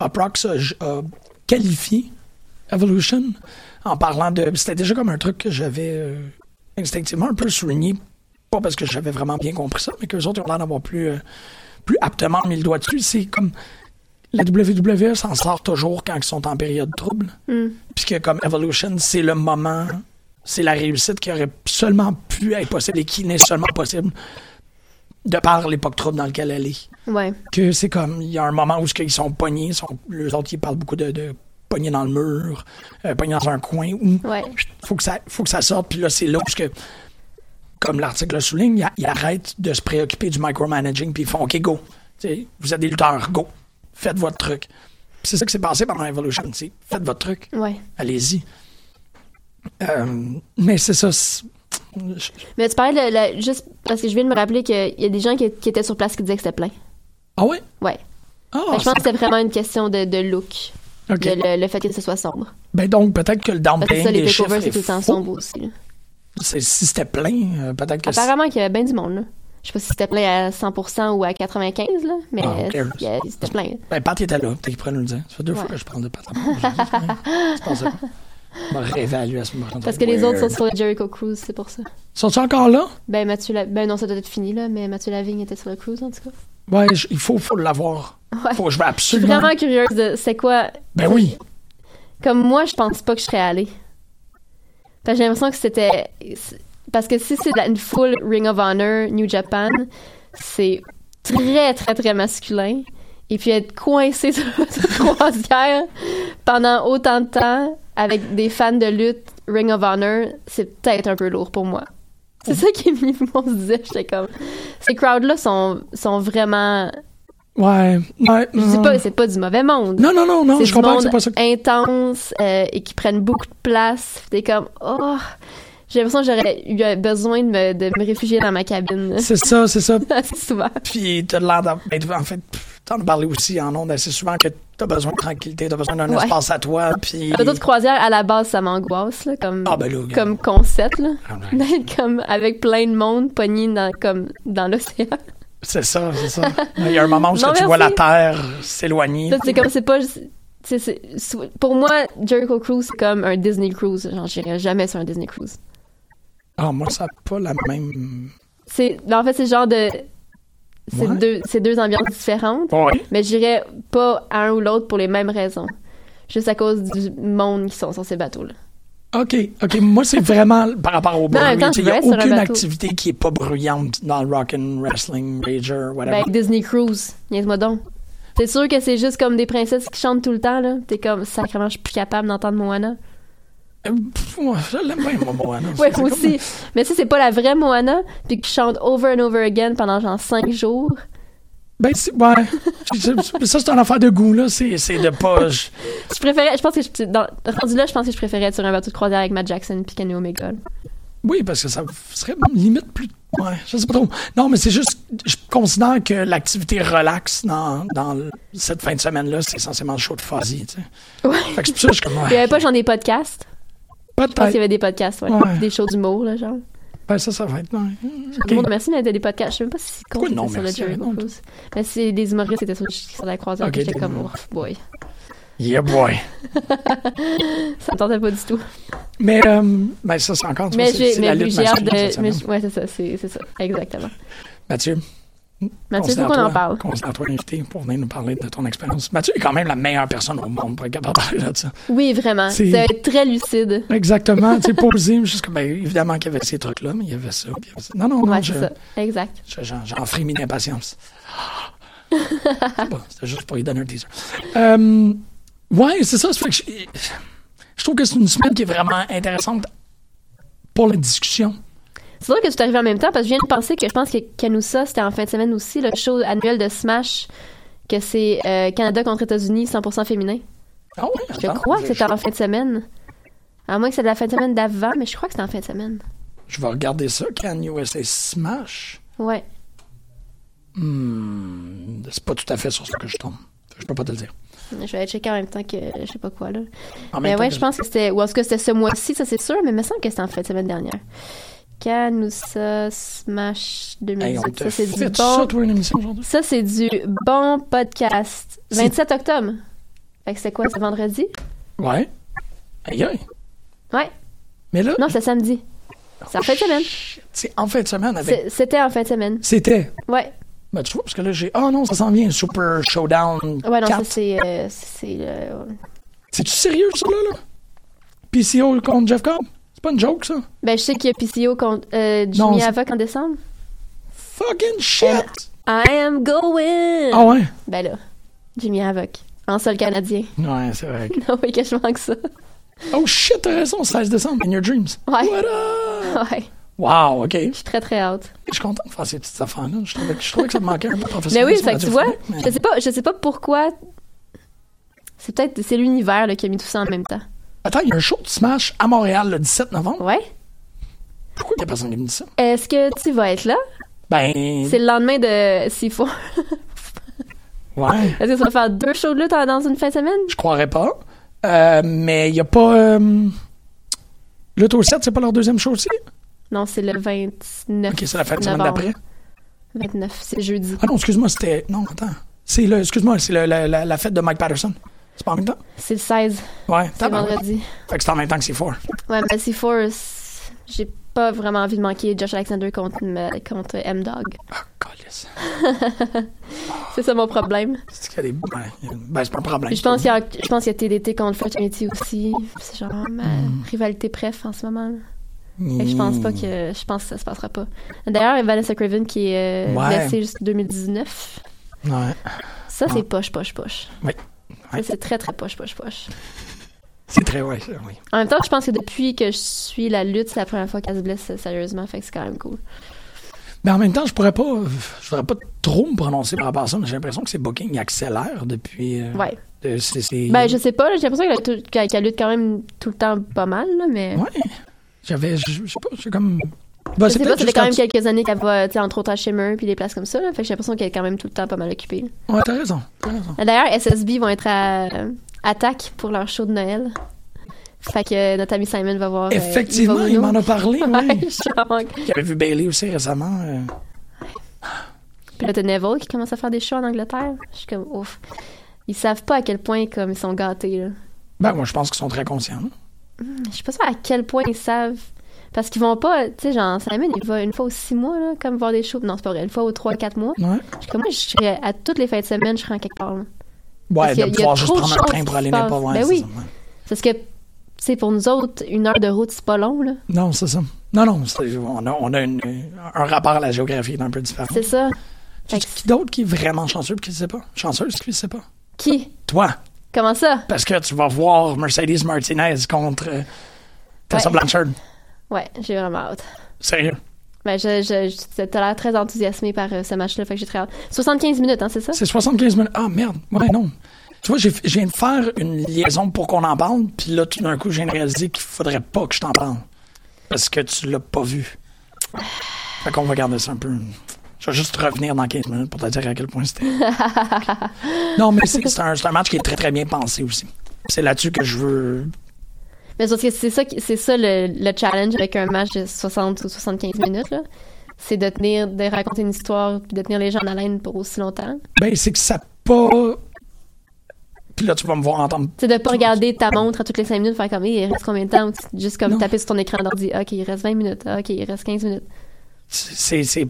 H: a, a qualifié Evolution en parlant de. C'était déjà comme un truc que j'avais euh, instinctivement un peu souligné. Pas parce que j'avais vraiment bien compris ça, mais qu'eux autres ils ont l'air d'avoir plus, euh, plus aptement mis le doigt dessus. C'est comme. La WWE s'en sort toujours quand ils sont en période trouble.
D: Mm.
H: Puis que comme Evolution, c'est le moment, c'est la réussite qui aurait seulement pu être possible et qui n'est seulement possible de par l'époque trouble dans laquelle elle est.
D: Ouais.
H: Que c'est comme, il y a un moment où qu'ils sont pognés, sont, les autres ils parlent beaucoup de, de pognés dans le mur, euh, pognés dans un coin, où
D: Ouais.
H: faut que ça, faut que ça sorte, puis là c'est là où que, comme l'article le souligne, ils arrêtent de se préoccuper du micromanaging, puis ils font OK, go. Vous êtes des lutteurs, go. Faites votre truc. C'est ça qui s'est passé pendant Evolution, c'est faites votre truc.
D: Ouais.
H: Allez-y. Euh, mais c'est ça. c'est-
D: Mais tu parlais de la- juste parce que je viens de me rappeler qu'il y a des gens qui, qui étaient sur place qui disaient que c'était plein.
H: Ah ouais?
D: Ouais. Que je pense que c'était vraiment une question de, de look. De le, le fait que ce soit sombre.
H: Ben donc, peut-être que le
D: les
H: des chiffres
D: c'est
H: est
D: tout le temps sombre aussi. là.
H: Si c'était plein, euh, peut-être que
D: Apparemment qu'il y avait bien du monde, là. Je sais pas si c'était plein à 100% ou à 95, là, mais
H: Ah,
D: c'était plein.
H: Ben, Pat était là, peut-être qu'il pourrait nous le dire. Ça fait deux fois que je parle de Pat. C'est pas ça. Je vais réévaluer à ce moment
D: Parce que les autres sont sur le Jericho Cruise, c'est pour ça.
H: Sont-ils encore là?
D: Ben, Mathieu La... ben non, ça doit être fini, là, mais Mathieu Lavigne était sur le cruise, en tout cas.
H: Ouais, je- il faut, faut l'avoir.
D: Ouais.
H: Faut, je veux
D: Je suis
H: absolument.
D: vraiment curieuse de c'est quoi.
H: Ben oui.
D: Comme moi, je pense pas que je serais allée. J'ai l'impression que c'était. Parce que si c'est une full Ring of Honor New Japan, c'est très, très, très masculin. Et puis être coincé sur une croisière pendant autant de temps avec des fans de lutte Ring of Honor, c'est peut-être un peu lourd pour moi. C'est ça qui on se disait. J'étais comme. Ces crowds-là sont, sont vraiment.
H: Ouais. ouais
D: Je dis
H: non.
D: pas, c'est pas du mauvais monde.
H: Non, non, non, non,
D: C'est
H: je comprends que c'est pas ça.
D: intense euh, et qui prennent beaucoup de place. T'es comme, oh, j'ai l'impression que j'aurais eu besoin de me, de me réfugier dans ma cabine.
H: C'est ça, c'est ça.
D: Assez souvent.
H: Puis t'as l'air d'en... En fait, t'en as parlé aussi en ondes assez souvent que t'as besoin de tranquillité, t'as besoin d'un
D: Ouais.
H: espace à toi, puis...
D: La d'autres croisière, à la base, ça m'angoisse, là, comme,
H: Ah, ben là,
D: comme concept, là. D'être comme avec plein de monde pogné dans, comme, dans l'océan.
H: C'est ça, c'est ça. Il y a un moment où
D: Non,
H: tu vois la. Terre s'éloigner.
D: C'est comme, c'est pas. pour moi, Jericho Cruise, c'est comme un Disney Cruise. Genre, j'irais jamais sur un Disney Cruise.
H: Ah, moi, ça n'a pas la même...
D: C'est, en fait, c'est genre de. c'est
H: Ouais.
D: deux, c'est deux ambiances différentes.
H: Ouais.
D: Mais je dirais pas un ou l'autre pour les mêmes raisons. Juste à cause du monde qui sont sur ces bateaux-là.
H: OK, OK. Moi, c'est vraiment par rapport au bruit. Il n'y a aucune activité qui est pas bruyante dans le rock and wrestling, rager,
D: Ben,
H: whatever.
D: avec Disney Cruise, niaise-moi donc. T'es sûr que c'est juste comme des princesses qui chantent tout le temps, là? T'es comme, sacrément, je suis plus capable d'entendre Moana.
H: Euh, pff, ouais, je l'aime bien, moi, Moana.
D: Ouais, moi
H: comme-
D: aussi. Mais si c'est pas la vraie Moana, puis qui chante over and over again pendant genre cinq jours.
H: Ben, ouais. Ça, c'est une affaire de goût, là. C'est, de pas. je-
D: Je préférais, je pense que je, dans, rendu là, je pense que je préférais être sur un bateau de croisière avec Matt Jackson puis Kenny Omega.
H: Oui, parce que ça serait limite plus. Ouais, je sais pas trop. Non, mais c'est juste. Je considère que l'activité relax dans, dans cette fin de semaine-là, c'est essentiellement le show de Fuzzy, tu sais.
D: Ouais.
H: Fait que c'est pour ça que je comme.
D: Il y avait pas genre des podcasts? Je pense qu'il y
H: peut-être.
D: avait des podcasts, ouais.
H: Ouais.
D: Des shows d'humour, là, genre.
H: Ben, ça, ça va être.
D: Tout le monde merci, mais des podcasts. Je sais même pas si c'était
H: non,
D: sur le
H: merci, non.
D: Cruise. Mais c'est des humoristes qui étaient sur, sur la croisière.
H: Ok,
D: puis J'étais comme, oh boy.
H: Yeah, boy.
D: Ça me tentait pas du tout.
H: Mais, euh, ben, ça, c'est encore.
D: Mais
H: c'est-
D: j'ai
H: c'est
D: hâte de. mais ouais, c'est ça, c'est c'est ça. Exactement.
H: Mathieu?
D: Mathieu, il faut qu'on en parle.
H: Considère-toi invité pour venir nous parler de ton expérience. Mathieu est quand même la meilleure personne au monde pour être capable de parler de ça.
D: Oui, vraiment.
H: C'est-
D: C'est très lucide.
H: Exactement. Sais, posé, juste comme, ben, évidemment qu'il y avait ces trucs-là, mais il y avait ça. puis il y avait ça. Non, non, non.
D: Ouais,
H: je-
D: c'est ça. Exact.
H: je- J'en frémis d'impatience. C'est bon, C'était juste pour lui donner un teaser. Euh, ouais, c'est ça. ça fait que je, je trouve que c'est une semaine qui est vraiment intéressante pour la discussion.
D: C'est vrai que tout arrivé en même temps parce que je viens de penser que je pense que Canusa, c'était en fin de semaine aussi, le show annuel de Smash, que c'est euh, Canada contre États-Unis 100% féminin.
H: Ah ouais,
D: Je crois que c'était en fin de semaine. À moins que c'était la fin de semaine d'avant, mais je crois que c'était en fin de semaine.
H: Je vais regarder ça. Can USA Smash?
D: Ouais.
H: Hmm, c'est pas tout à fait sur ce que je tombe. Je peux pas te le dire.
D: Je vais aller checker en même temps que je sais pas quoi, là.
H: En
D: Mais ouais, je pense que c'était. Ou est-ce que c'était ce mois-ci, ça c'est sûr, mais il me semble que c'était en fin de semaine dernière. Canusa Smash 2018.
H: Hey, on te
D: ça, c'est du bon.
H: ça,
D: c'est du bon podcast.
H: C'est-
D: 27 octobre. Fait que c'est quoi, c'est vendredi?
H: Ouais. Aïe, aïe.
D: Ouais.
H: Mais là,
D: Non, c'est samedi. C'est en fin de semaine.
H: c'est en fin de semaine avec.
D: C'était en fin de semaine.
H: C'était?
D: Ouais.
H: Ben, tu vois, parce que là, j'ai. Oh non, ça s'en vient. Super Showdown.
D: Ouais, non, ça
H: 4.
D: c'est. euh, c'est le.
H: C'est-tu sérieux, ça, là? là? PCO contre Jeff Cobb? C'est pas une joke, ça?
D: Ben, je sais qu'il y a PCO contre euh, Jimmy Havoc en décembre.
H: Fucking shit!
D: I am going!
H: Ah ouais?
D: Ben là, Jimmy Havoc. En sol canadien.
H: Ouais, c'est vrai.
D: non, oui, que je manque ça.
H: Oh shit, t'as raison, 16 décembre, In Your Dreams.
D: Ouais.
H: What up?
D: Ouais.
H: Wow, ok.
D: Je suis très, très hâte.
H: Je suis content de faire ces petites affaires-là. Je trouvais, je trouvais que ça me manquait un peu de
D: Mais
H: professionnalisme
D: oui, fait que tu vois,
H: mais-
D: je sais pas, je sais pas pourquoi. C'est peut-être, c'est l'univers qui a mis tout ça en même temps.
H: Attends, il y a un show de Smash à Montréal le 17 novembre.
D: Ouais.
H: Pourquoi il y a personne qui me dit ça?
D: Est-ce que tu vas être là?
H: Ben.
D: C'est le lendemain de C4.
H: Ouais.
D: Est-ce que ça va faire deux shows de lutte dans une fin de semaine?
H: Je croirais pas. Euh, mais il n'y a pas. Euh... Le Tour 7, c'est pas leur deuxième show aussi?
D: Non, c'est le 29.
H: Ok, c'est la fin de semaine d'après.
D: 29, c'est jeudi.
H: Ah non, excuse-moi, c'était. Non, attends. C'est le. Excuse-moi, c'est la, la fête de Mike Patterson. C'est pas? En même temps?
D: C'est le 16.
H: Ouais,
D: C'est vendredi.
H: Fait que c'est en même temps que c'est fort.
D: Ouais, mais C4, c'est- j'ai pas vraiment envie de manquer Josh Alexander contre, contre M-Dog.
H: Ah, calice.
D: C'est ça mon problème.
H: C'est qu'il y a des. ouais, ben, c'est pas un problème.
D: Je pense qu'il y a, je pense qu'il y a TDT contre Fraternity aussi. C'est genre ma
H: Hmm.
D: rivalité préf en ce moment. Que je pense pas que je pense que ça se passera pas. D'ailleurs, Vanessa Craven qui est euh,
H: Ouais.
D: blessée jusqu'en 2019.
H: Ouais.
D: Ça c'est poche poche poche.
H: Oui.
D: C'est très très poche poche poche.
H: C'est très. Ouais, ça, oui.
D: En même temps, je pense que depuis que je suis la lutte, c'est la première fois qu'elle se blesse sérieusement, fait que c'est quand même cool.
H: Mais en même temps, je pourrais pas. Je voudrais pas trop me prononcer par rapport à ça, mais j'ai l'impression que ces bookings accélèrent depuis. euh,
D: Ouais.
H: de-
D: Ben je sais pas, j'ai l'impression qu'elle, lutte quand même tout le temps pas mal, là, mais
H: Ouais. J'avais. Je je sais pas, j'ai comme.
D: Sais
H: c'est
D: pas,
H: peut-être
D: ça fait
H: juste
D: quand même quelques années qu'elle va, sais, entre autres à Shimmer puis des places comme ça, là, fait que j'ai l'impression qu'elle est quand même tout le temps pas mal occupée.
H: Ouais, t'as raison. Raison.
D: D'ailleurs, SSB vont être à euh, Attaque pour leur show de Noël. Fait que euh, notre ami Simon va voir. euh,
H: Effectivement,
D: Eva
H: il m'en a parlé,
D: Ouais,
H: Il avait vu Bailey aussi récemment. euh,
D: Puis là, t'as Neville qui commence à faire des shows en Angleterre. Je suis comme, ouf. Ils savent pas à quel point comme ils sont gâtés. Là.
H: Ben, moi, je pense qu'ils sont très conscients.
D: Je suis pas à quel point ils savent. Parce qu'ils vont pas, tu sais, genre, Simon, il va une fois aux six mois, là, comme voir des shows. Non, c'est pas vrai, une fois aux trois, quatre mois.
H: Ouais.
D: Je suis comme, moi, je serais, à toutes les fins de semaine, je serais en quelque part, là.
H: Ouais, de pouvoir juste prendre un train pour
D: qui
H: aller n'importe où.
D: Ben oui.
H: c'est ça, ouais.
D: Parce que, tu sais, pour nous autres, une heure de route, c'est pas long, là.
H: Non, c'est ça. Non, non, c'est- on a, on a une- un rapport à la géographie un peu différent.
D: C'est ça. Fait que-
H: Qui d'autre qui est vraiment chanceux et qui ne sait pas? Chanceuse qui ne sait pas?
D: Qui?
H: Toi.
D: Comment ça?
H: Parce que tu vas voir Mercedes Martinez contre euh, Tessa
D: Ouais.
H: Blanchard.
D: Ouais, j'ai vraiment hâte.
H: Sérieux?
D: Ben, je, je, je- t'as l'air très enthousiasmé par euh, ce match-là, fait que j'ai très hâte. 75 minutes, hein, c'est ça?
H: C'est 75 minutes. Ah, merde. Ouais, non. Tu vois, j'ai- je viens de faire une liaison pour qu'on en parle, puis là, tout d'un coup, de réaliser qu'il faudrait pas que je t'en parle. Parce que tu l'as pas vu. Fait qu'on va garder ça un peu. Je vais juste revenir dans 15 minutes pour te dire à quel point c'était. non, mais c'est c'est un, c'est un match qui est très, très bien pensé aussi. C'est là-dessus que je veux.
D: Mais parce que c'est ça, c'est ça le, le challenge avec un match de 60 ou 75 minutes, là. C'est de tenir, de raconter une histoire, puis de tenir les gens en haleine pour aussi longtemps.
H: Ben, c'est que ça pas. Puis là, tu vas me voir entendre.
D: C'est de pas regarder ta montre à toutes les 5 minutes, faire comme, il reste combien de temps? Juste comme
H: Non.
D: taper sur ton écran d'ordi. OK, il reste 20 minutes. Ah, OK, il reste 15 minutes.
H: c'est c'est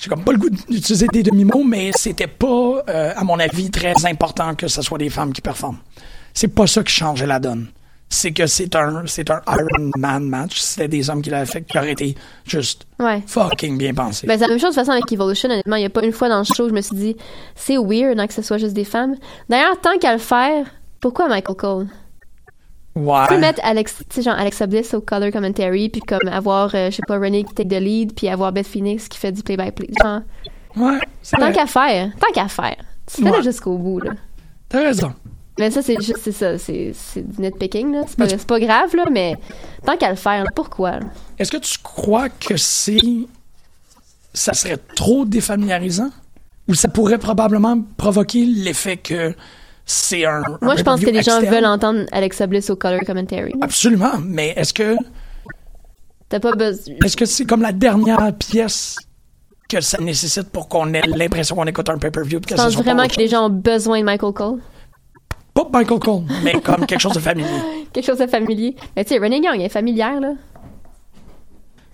H: j'ai comme pas le goût d'utiliser des demi-mots mais c'était pas euh, à mon avis très important que ce soit des femmes qui performent c'est pas ça qui changeait la donne c'est que c'est un c'est un Iron Man match c'était des hommes qui l'avaient fait qui auraient été juste
D: Ouais.
H: fucking bien pensés
D: Ben, c'est la même chose de toute façon avec Evolution. Honnêtement, il n'y a pas une fois dans le show, je me suis dit, c'est weird hein, que ce soit juste des femmes. D'ailleurs, tant qu'à le faire, pourquoi Michael Cole? Tu peux
H: ouais
D: mettre Alex, genre Alexa Bliss au color commentary, puis comme avoir, euh, je sais pas, Renee qui take the lead, puis avoir Beth Phoenix qui fait du play-by-play. Genre,
H: ouais
D: tant qu'à faire, tant qu'à faire. Tu fais
H: Ouais.
D: jusqu'au bout, là.
H: t'as raison
D: Mais ça, c'est juste, c'est ça, c'est, du nitpicking, là. C'est pas,
H: tu-
D: pas grave, là, mais tant qu'à le faire, là, pourquoi,
H: est-ce que tu crois que c'est ça serait trop défamiliarisant? Ou ça pourrait probablement provoquer l'effet que c'est un un
D: Moi, je pense que les gens veulent entendre Alexa Bliss au color commentary.
H: Absolument, mais est-ce que
D: T'as pas besoin.
H: est-ce que c'est comme la dernière pièce que ça nécessite pour qu'on ait l'impression qu'on écoute un pay-per-view
D: Je pense vraiment que les gens ont besoin de Michael Cole?
H: Pas Michael Cole, mais comme quelque chose de familier.
D: Quelque chose de familier. Mais tu sais, Renee Young, elle est familière, là.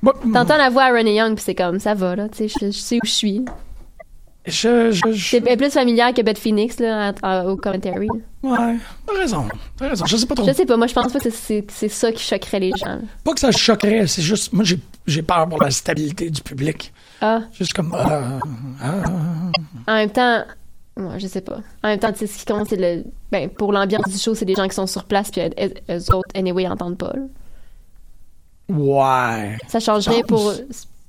H: Moi,
D: T'entends la voix à Renee Young, puis c'est comme, ça va, là. Tu sais, je, je sais où je suis.
H: je, je, je-
D: C'est elle est plus familière que Beth Phoenix, là, au commentary.
H: ouais, t'as raison, t'as raison, je sais pas trop.
D: Je sais pas, moi, je pense pas que c'est c'est ça qui choquerait les gens.
H: Pas que ça choquerait, c'est juste, moi j'ai, j'ai peur pour la stabilité du public.
D: Ah,
H: Juste comme, ah, ah,
D: en même temps, ouais, je sais pas. En même temps, tu sais, ce qui compte, c'est le. Ben, pour l'ambiance du show, c'est des gens qui sont sur place, puis eux, eux autres, anyway, ils entendent pas, là.
H: ouais.
D: Ça change rien
H: pense.
D: pour.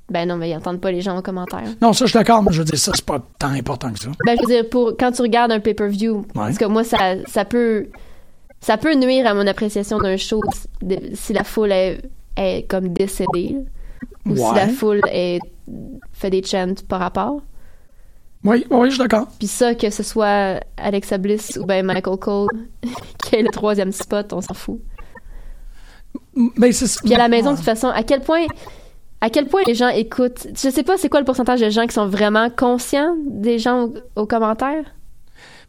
D: Ben non, mais ils entendent pas les gens en commentaire.
H: Non, ça je suis d'accord, mais je veux dire, ça c'est pas tant important que ça.
D: Ben, je veux dire, pour, quand tu regardes un pay-per-view, parce que moi, ça, ça peut. Ça peut nuire à mon appréciation d'un show de- si la foule est, est comme décédée. là. Ou si
H: Ouais.
D: la foule est, fait des chants par rapport.
H: Oui, oui, je suis d'accord.
D: Puis ça, que ce soit Alexa Bliss ou ben Michael Cole qui est le troisième spot, on s'en fout.
H: Mais c'est
D: Puis à la maison, de toute façon, à quel point, à quel point les gens écoutent. Je sais pas c'est quoi le pourcentage de gens qui sont vraiment conscients des gens au- aux commentaires.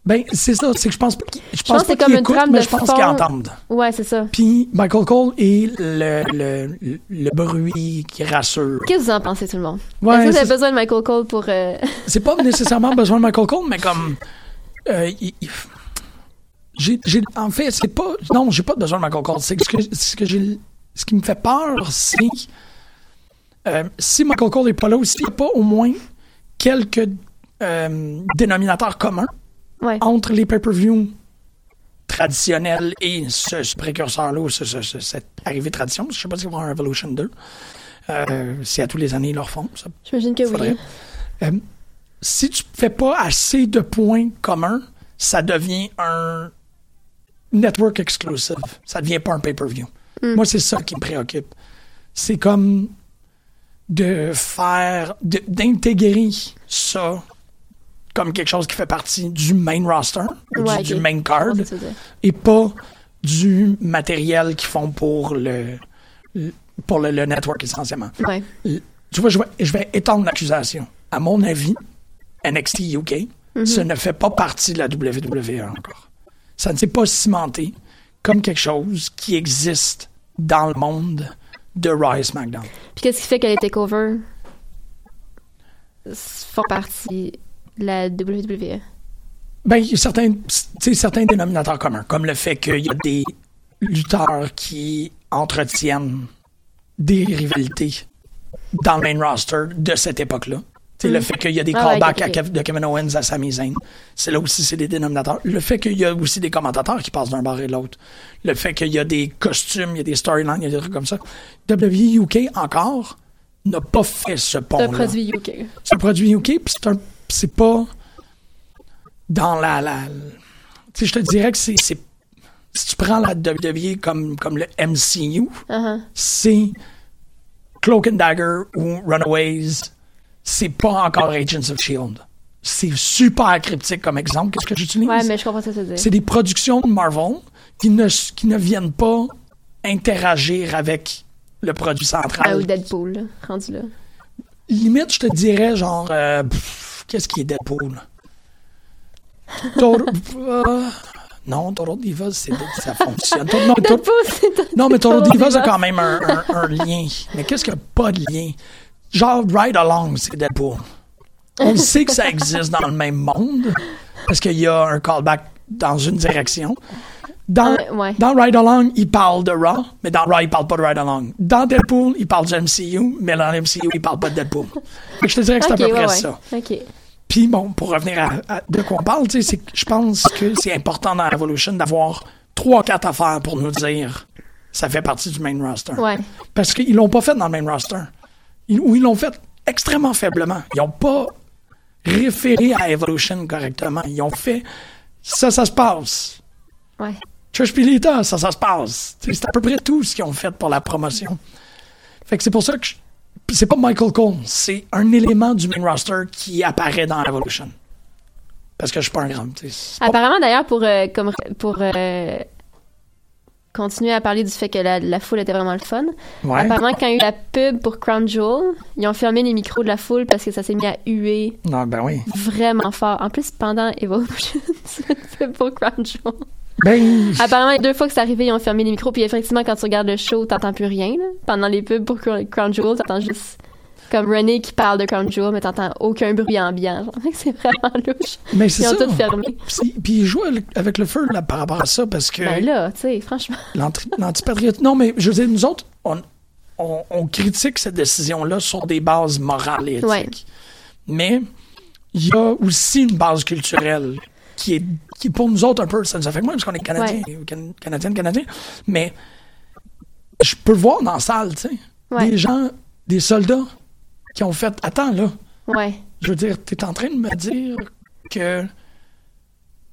H: Ben, c'est ça, c'est que je pense pas qu'ils, je
D: pense
H: pense pas qu'ils écoutent, mais je pense qu'ils entendent.
D: Ouais, c'est ça.
H: Puis Michael Cole et le, le, le bruit qui rassure.
D: Qu'est-ce que vous en pensez, tout le monde?
H: Ouais,
D: Est-ce que vous avez besoin de Michael Cole pour. euh,
H: C'est pas nécessairement besoin de Michael Cole, mais comme. euh, il- il- j'ai, j'ai- en fait, c'est pas. Non, j'ai pas besoin de Michael Cole. C'est que ce que, ce que j'ai. Ce qui me fait peur, c'est. euh, si Michael Cole n'est pas là aussi, il n'y a pas au moins quelques euh, dénominateurs communs
D: Ouais.
H: entre les pay-per-views traditionnels et ce, ce précurseur-là, ou ce- ce- ce- cette arrivée de tradition. Je sais pas s'ils vont avoir un Revolution 2. Euh, si à tous les années ils le refont. Ça
D: J'imagine que
H: faudrait.
D: oui.
H: Euh, si tu fais pas assez de points communs, ça devient un network exclusive. Ça devient pas un pay-per-view. Moi, c'est ça qui me préoccupe. C'est comme de faire, d'intégrer ça comme quelque chose qui fait partie du main roster, ou du, main card, et pas du matériel qu'ils font pour le, pour le, le network essentiellement.
D: Ouais.
H: Tu vois, je vais, je vais étendre l'accusation. À mon avis, NXT UK, ce ne fait pas partie de la WWE encore. Ça ne s'est pas cimenté comme quelque chose qui existe dans le monde de Raw et SmackDown.
D: Puis qu'est-ce qui fait que les takeovers font partie la WWE?
H: Ben, il y a certains, dénominateurs communs, comme le fait qu'il y a des lutteurs qui entretiennent des rivalités dans le main roster de cette époque-là. Sais, le
D: Mm.
H: fait qu'il y a des
D: Ah
H: callbacks de Kevin Owens à Sami Zayn, c'est là aussi c'est des dénominateurs. Le fait qu'il y a aussi des commentateurs qui passent d'un bar et de l'autre. Le fait qu'il y a des costumes, il y a des storylines, il y a des trucs comme ça. WWE UK encore n'a pas fait ce
D: C'est
H: pont-là.
D: un produit UK.
H: C'est un produit UK, puis c'est un, c'est pas dans la, la tu sais, je te dirais que c'est, si tu prends la WWE comme, comme le MCU,
D: Uh-huh.
H: c'est Cloak and Dagger ou Runaways, c'est pas encore Agents of Shield. C'est super cryptique comme exemple. Qu'est-ce que j'utilise?
D: Ouais, mais je comprends ce que tu dire.
H: C'est des productions de Marvel qui ne, qui ne viennent pas interagir avec le produit central.
D: Ah, ou Deadpool, rendu là.
H: Limite, je te dirais genre. euh, pff, Qu'est-ce qui est Deadpool? Euh, non, Toro Divas, c'est, ça fonctionne. Non, non, mais Toro Divas a quand même un, un- un lien. Mais qu'est-ce qu'il n'y a pas de lien? Genre, Ride Along, c'est Deadpool. On sait que ça existe dans le même monde parce qu'il y a un callback dans une direction. Dans,
D: Ah, ouais.
H: dans Ride Along, il parle de Raw, mais dans Raw, il parle pas de Ride Along. Dans Deadpool, il parle du MCU, mais dans l'MCU, il parle pas de Deadpool. Je te dirais que c'est à peu
D: ouais,
H: près
D: ouais.
H: ça. Puis bon, pour revenir à, à de quoi on parle, c'est je pense que c'est important dans Evolution d'avoir trois, quatre affaires pour nous dire ça fait partie du main roster. Parce qu'ils l'ont pas fait dans le main roster. Ils- ou ils l'ont fait extrêmement faiblement. Ils ont pas référé à Evolution correctement. Ils ont fait ça, ça se passe.
D: Ouais.
H: Trish Pilita, ça, ça se passe. C'est à peu près tout ce qu'ils ont fait pour la promotion. Fait que c'est pour ça que je- c'est pas Michael Cole, c'est un élément du main roster qui apparaît dans Evolution. Parce que je suis pas un grand.
D: Apparemment, d'ailleurs, pour, euh, comme, pour euh, continuer à parler du fait que la, la foule était vraiment le fun,
H: Ouais.
D: apparemment, quand il y a eu la pub pour Crown Jewel, ils ont fermé les micros de la foule parce que ça s'est mis à huer
H: Non, ben oui.
D: vraiment fort. En plus, pendant Evolution, pour Crown Jewel.
H: Ben,
D: Apparemment, les deux fois que c'est arrivé, ils ont fermé les micros. Puis effectivement, quand tu regardes le show, t'entends plus rien. là. Pendant les pubs pour Crown Jewel, t'entends juste comme René qui parle de Crown Jewel, mais t'entends aucun bruit ambiant. C'est vraiment louche.
H: mais c'est
D: Ils ont
H: ça.
D: tout fermé.
H: Puis, puis ils jouent avec- le feu là, par rapport à ça parce que
D: Ben là, tu sais, franchement.
H: l'anti- l'antipatriote. Non, mais je veux dire, nous autres, on, on, on critique cette décision-là sur des bases morales et éthiques.
D: Ouais.
H: Mais il y a aussi une base culturelle qui est, qui pour nous autres un peu, ça nous affecte moins parce qu'on est Canadiens, Can- Canadiennes, Canadiens. Mais je peux voir dans la salle, tu sais,
D: Ouais.
H: des gens, des soldats qui ont fait Attends, là,
D: Ouais.
H: je veux dire, t'es en train de me dire que.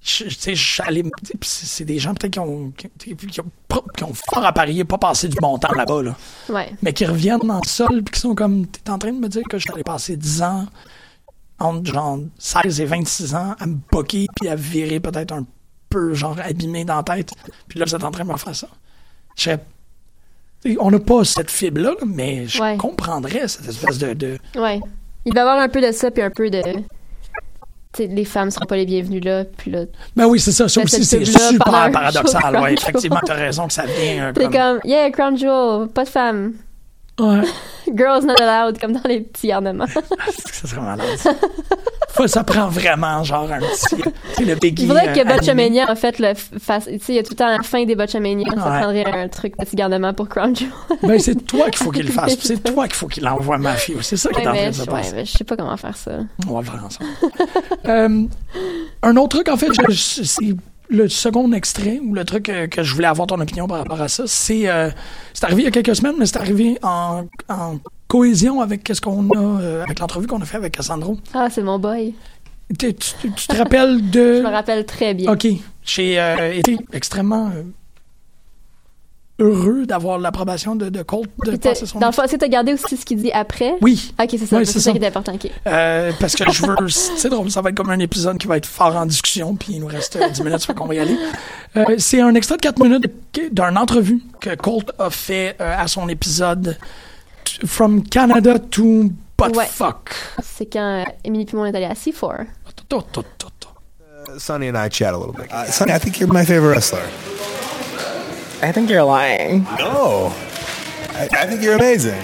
H: Je, je suis allé. C'est des gens peut-être qui ont, qui, qui ont, qui ont fort à parier, pas passé du bon temps là-bas, là.
D: Ouais.
H: Mais qui reviennent dans le sol, puis qui sont comme. T'es en train de me dire que je allé passer 10 ans, entre genre 16 et 26 ans, à me boquer, puis à virer peut-être un peu, genre, abîmé dans la tête. Puis là, vous êtes en train de me faire ça. Je serais- On n'a pas cette fibre-là, là, mais je
D: Ouais.
H: comprendrais cette espèce de- de
D: Ouais. Il va y avoir un peu de ça, puis un peu de. Les femmes seront pas les bienvenues là, puis là.
H: Ben oui, c'est ça. Ça aussi, c'est super paradoxal. Ouais, effectivement, t'as raison que ça vient
D: C'est
H: comme...
D: comme, yeah, Crown Jewel, pas de femmes.
H: Ouais,
D: Girls not allowed, comme dans les petits garnements.
H: ça serait malade. Faut, ça prend vraiment, genre, un petit... Tu sais, le.
D: Il faudrait
H: euh,
D: que. Botchamania, en fait, le fasse. Tu sais, il y a tout le temps à la fin des Botchamania, ça
H: Ouais.
D: prendrait un truc petit garnement pour Crown Jewel.
H: Ben, c'est toi qu'il faut qu'il le fasse. C'est toi qu'il faut qu'il envoie Mafio. C'est ça qui
D: Ouais,
H: est en train de se
D: je- ouais, mais je sais pas comment faire ça.
H: On va le faire ensemble. Euh, un autre truc, en fait, c'est le second extrait, ou le truc que je voulais avoir ton opinion par rapport à ça, c'est euh, c'est arrivé il y a quelques semaines, mais c'est arrivé en, en cohésion avec ce qu'on a, euh, avec l'entrevue qu'on a fait avec Cassandro.
D: Ah, c'est mon boy.
H: Tu, tu- tu te rappelles de...
D: Je me rappelle très bien.
H: OK. J'ai euh, été extrêmement euh, heureux d'avoir l'approbation de, de Colt de passer son
D: Dans le fond, est-ce que gardé aussi ce qu'il dit après?
H: Oui.
D: Ok, c'est ça.
H: Oui,
D: c'est ça
H: ça.
D: qui est important.
H: Euh, parce que je veux. C'est drôle, ça va être comme un épisode qui va être fort en discussion, puis il nous reste euh, 10 minutes, ça qu'on va y aller. Euh, c'est un extrait de 4 minutes d'une entrevue que Colt a fait euh, à son épisode From Canada to
D: Ouais.
H: Fuck.
D: C'est quand euh, Émilie Pimon est allée à C4.
H: Tout, tout, tout, tout.
J: Sonny and I chat a little bit. Uh, Sonny, I think you're my favorite wrestler.
I: I think you're lying.
J: No. I, I think you're amazing.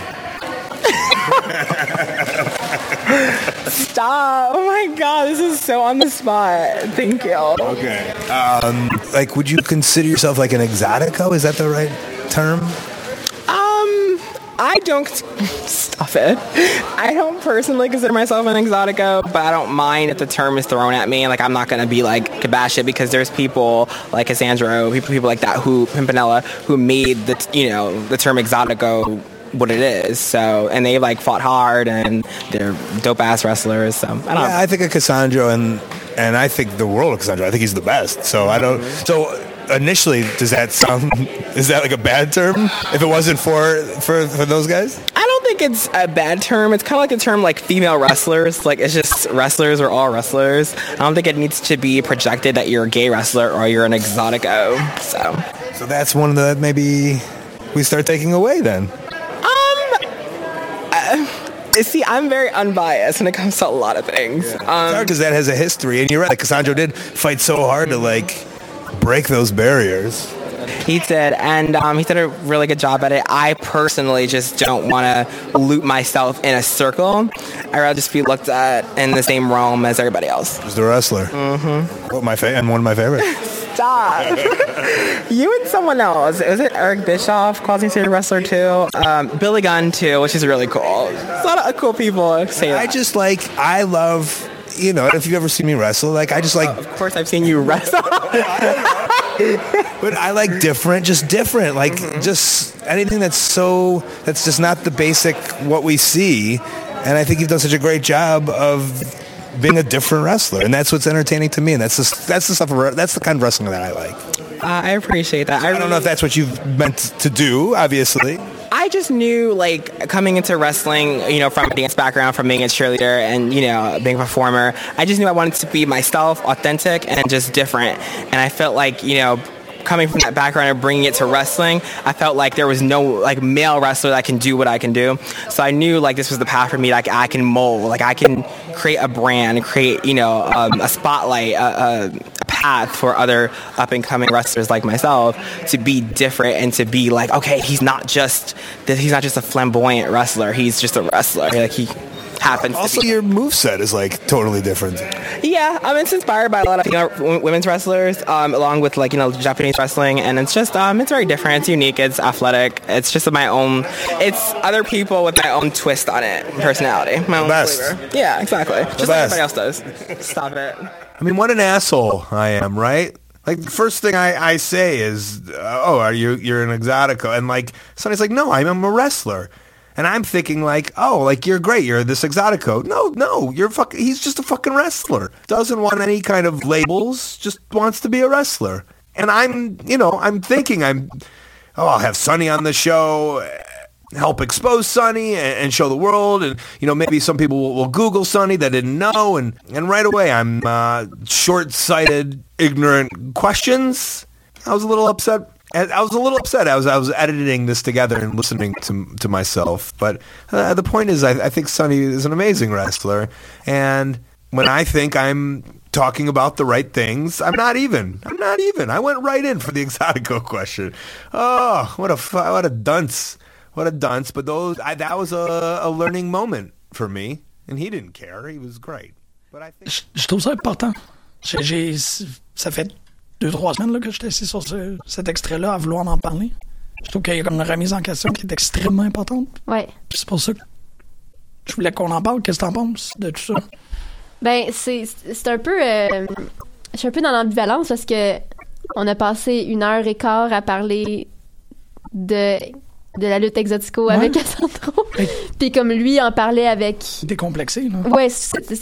K: Stop! Oh my god, this is so on the spot. Thank you.
J: Okay. Um, like, would you consider yourself like an exotico? Is that the right term?
K: I don't stop it. I don't personally consider myself an exotico, but I don't mind if the term is thrown at me. Like, I'm not gonna be like kibash it because there's people like Cassandra, people, people like that who Pimpinella who made the you know the term exotico what it is. So, and they like fought hard and they're dope ass wrestlers. So, I don't.
J: Yeah, I think of Cassandro and and I think the world of Cassandro. I think he's the best. So I don't. So initially, does that sound? Is that like a bad term? If it wasn't for for for those guys?
K: I don't think it's a bad term. It's kind of like the term like female wrestlers. Like it's just wrestlers are all wrestlers. I don't think it needs to be projected that you're a gay wrestler or you're an exotic exotico. So,
J: So that's one that maybe we start taking away then.
K: uh, see, I'm very unbiased when it comes to a lot of things. Um,
J: because that has a history, and you're right. Like Cassandro did fight so hard to like break those barriers.
K: He did, and um, he did a really good job at it. I personally just don't want to loop myself in a circle. I'd rather just be looked at in the same realm as everybody else.
J: Just a wrestler. Mm-hmm. What my fa- and one of my favorites.
K: Stop. you and someone else. Was it Eric Bischoff, Quasi City Wrestler too? Um, Billy Gunn too, which is really cool. There's a lot of cool people say that.
J: I just like I love you know if you've ever seen me wrestle like I just like
K: of course I've seen you wrestle.
J: But I like different just different like just anything that's so that's just not the basic what we see. And I think you've done such a great job of being a different wrestler. And that's what's entertaining to me. And that's the, that's the stuff of- that's the kind of wrestling that I like.
K: Uh, I appreciate that. I,
J: I don't know if that's what you've meant to do obviously
K: I just knew, like, coming into wrestling, you know, from a dance background, from being a cheerleader and, you know, being a performer, I just knew I wanted to be myself, authentic, and just different. And I felt like, you know, coming from that background and bringing it to wrestling, I felt like there was no, like, male wrestler that can do what I can do. So I knew, like, this was the path for me. Like, I can mold. Like, I can create a brand, create, you know, um, a spotlight, a, path for other up and coming wrestlers like myself to be different and to be like, okay, he's not just that he's not just a flamboyant wrestler. He's just a wrestler. Like he happens.
J: also
K: to be.
J: your move set is like totally different
K: Yeah, um, it's inspired by a lot of female w- women's wrestlers, um, along with like you know Japanese wrestling, and it's just um, it's very different. It's unique. It's athletic. It's just my own. It's other people with my own twist on it, personality, my own
J: best.
K: flavor. Yeah, exactly. Just like everybody else does. Stop it.
J: I mean, what an asshole I am, right? Like the first thing I, I say is, uh, "Oh, are you you're an exotico?" And like Sonny's like, "No, I'm a wrestler." And I'm thinking like, "Oh, like you're great. You're this exotico." No, no, you're fuck. He's just a fucking wrestler. Doesn't want any kind of labels. Just wants to be a wrestler. And I'm, you know, I'm thinking I'm. Oh, I'll have Sonny on the show help expose Sonny and, and show the world. And, you know, maybe some people will, will Google Sonny that didn't know. And, and right away, I'm uh, short-sighted, ignorant questions. I was a little upset. I was a little upset. I was I was editing this together and listening to to myself. But uh, the point is, I, I think Sonny is an amazing wrestler. And when I think I'm talking about the right things, I'm not even. I'm not even. I went right in for the exotico question. Oh, what a what a dunce what a dunce. But those I, that was a, a learning moment for me, and he didn't care. He was great. But I think
H: Je, je trouve ça important. J'ai, j'ai- ça fait deux, trois semaines là, que j'étais assis sur ce- cet extrait-là à vouloir en parler. Je trouve qu'il y a comme une remise en question qui est extrêmement importante.
D: Ouais.
H: Puis c'est pour ça que je voulais qu'on en parle. Qu'est-ce que t'en penses de tout ça?
D: Ben, c'est c'est un peu. euh, je suis un peu dans l'ambivalence parce que on a passé une heure et quart à parler de, de la lutte exotico avec Cassandro. Puis comme lui en parlait avec.
H: Décomplexé, là.
D: Ouais,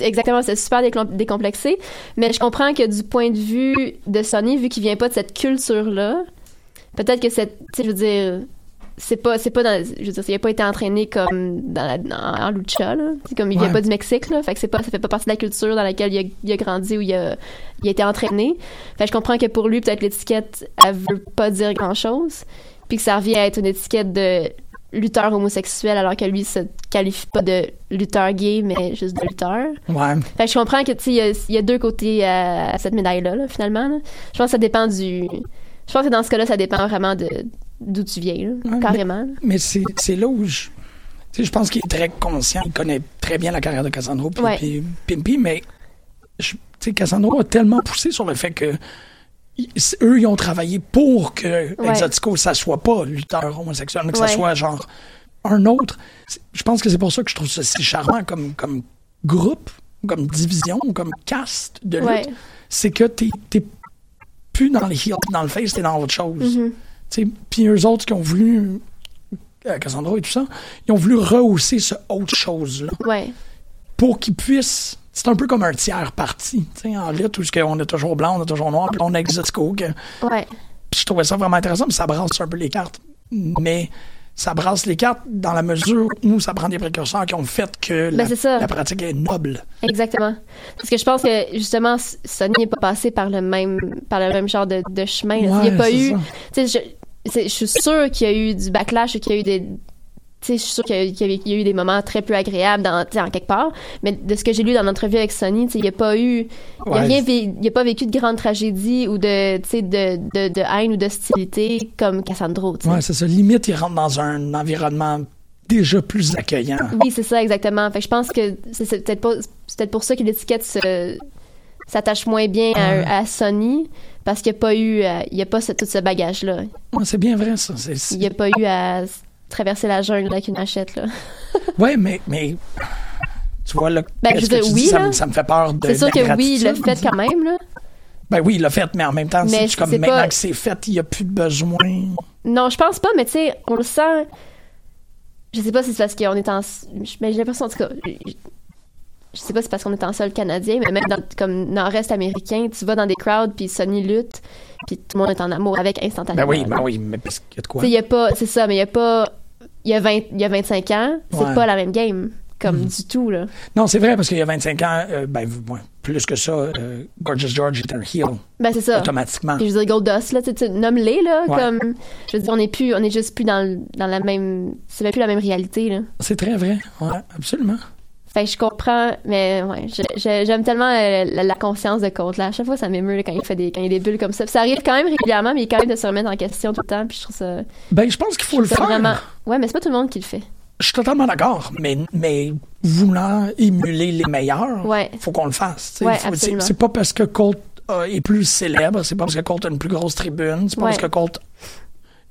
D: exactement, c'est super décom- décomplexé. Mais je comprends que du point de vue de Sonny, vu qu'il vient pas de cette culture-là, peut-être que cette. Tu sais, je veux dire. C'est pas, c'est pas dans, je veux dire, il a pas été entraîné comme dans la, dans- en lucha, là. C'est comme, il vient
H: Ouais.
D: pas du Mexique, là. Fait que c'est pas, ça fait pas partie de la culture dans laquelle il a, il a grandi ou il a, il a été entraîné. Fait que je comprends que pour lui, peut-être l'étiquette, elle veut pas dire grand chose. Puis que ça revient à être une étiquette de lutteur homosexuel alors que lui se qualifie pas de lutteur gay, mais juste de lutteur.
H: Ouais.
D: Fait que je comprends que, tu sais, il y a- il y, a deux côtés à, à cette médaille-là, là, finalement. là. Je pense que ça dépend du... Je pense que dans ce cas-là, ça dépend vraiment de, d'où tu viens, là,
H: Ouais,
D: carrément.
H: Mais c'est c'est là où je. Je pense qu'il est très conscient, il connaît très bien la carrière de Cassandro puis,
D: Ouais.
H: Pimpy, mais je- tu sais, Cassandro a tellement poussé sur le fait que ils- eux, ils ont travaillé pour que
D: Ouais.
H: Exotico, ça soit pas lutteur homosexuel, mais que ça soit genre un autre. Je pense que c'est pour ça que je trouve ça si charmant comme, comme groupe, comme division, comme cast de lutte.
D: Ouais.
H: C'est que t'es t'es plus dans les heels, dans le face, t'es dans autre chose.
D: Mhm.
H: Sais, Puis eux autres qui ont voulu, euh, Cassandra et tout ça, ils ont voulu rehausser ce autre chose-là pour qu'ils puissent. C'est un peu comme un tiers parti. Tu sais, en lutte, où qu'on est toujours blanc, on est toujours noir, puis on Exotico. que-
D: Ouais.
H: Puis je trouvais ça vraiment intéressant, puis ça brasse un peu les cartes. Mais ça brasse les cartes dans la mesure où ça prend des précurseurs qui ont fait que la,
D: Ben,
H: la pratique est noble.
D: Exactement. Parce que je pense que justement, Sony n'est pas passé par le même par le même genre de, de chemin. Il n'y a pas eu.
H: ça.
D: Tu sais, je, je suis sûre qu'il y a eu du backlash, qu'il y a eu des. Je suis sûre qu'il y, a eu- a a des moments très peu agréables dans, en quelque part. Mais de ce que j'ai lu dans l'entrevue avec Sony, il n'y a pas eu. Il n'y a
H: Ouais.
D: rien il y a pas vécu de grande tragédie ou de, de, de, de haine ou d'hostilité comme Cassandro.
H: Ouais, c'est ça. Limite, ils rentrent dans un environnement déjà plus accueillant.
D: Oui, c'est ça, exactement. Fait que je pense que c'est peut-être peut-être pour ça que l'étiquette se- s'attache moins bien à, à Sony parce qu'il n'y a pas eu euh, il y a pas ce- tout ce bagage là.
H: Ouais, c'est bien vrai, ça.
D: Il n'y a pas eu à traverser la jungle avec une hachette là.
H: Ouais, mais, mais tu vois, là,
D: Ben, je
H: que dis,
D: oui,
H: ça,
D: là.
H: me- ça me fait peur de
D: C'est sûr que oui, il l'a fait quand même là.
H: Ben oui, il l'a fait, mais en même temps,
D: Mais
H: c'est comme maintenant
D: pas-
H: que c'est fait, il n'y a plus de besoin?
D: Non, je pense pas, mais tu sais, on le sent. Je sais pas si c'est parce qu'on est en. Mais j'ai l'impression, en tout cas. Je je sais pas si c'est parce qu'on est en sol canadien, mais même dans, comme nord-est américain, tu vas dans des crowds, puis Sony lutte, puis tout le monde est en amour avec instantanément.
H: Ben oui, ben oui, mais parce qu'il y a de quoi.
D: Y a pas. C'est ça, mais il y a pas. Il y a, 20, il y a 25 ans, c'est
H: Ouais.
D: pas la même game, comme
H: Mhm.
D: du tout, là.
H: Non, c'est vrai, parce qu'il y a 25 ans, euh, ben plus que ça, euh, Gorgeous George était un heel.
D: Ben, c'est ça.
H: Automatiquement.
D: Puis je veux dire, Goldust, là, tu nomme-les, là,
H: Ouais.
D: comme. Je veux dire, on est plus. On est juste plus dans, dans la même. C'est même plus la même réalité, là.
H: C'est très vrai, ouais, absolument.
D: Fait que je comprends, mais ouais, j'aime tellement euh, la, la conscience de Colt là. À chaque fois, ça m'émeut quand il fait des, quand il y a des bulles comme ça. Puis ça arrive quand même régulièrement, mais il est quand même de se remettre en question tout le temps. Puis je trouve ça.
H: Ben, je pense qu'il faut le faire.
D: Vraiment... Ouais, mais c'est pas tout le monde qui le fait.
H: Je suis totalement d'accord, mais, mais voulant émuler les meilleurs,
D: Ouais.
H: faut qu'on le fasse.
D: Ouais,
H: c'est- pas parce que Colt euh, est plus célèbre, c'est pas parce que Colt a une plus grosse tribune, c'est pas
D: Ouais.
H: parce que Colt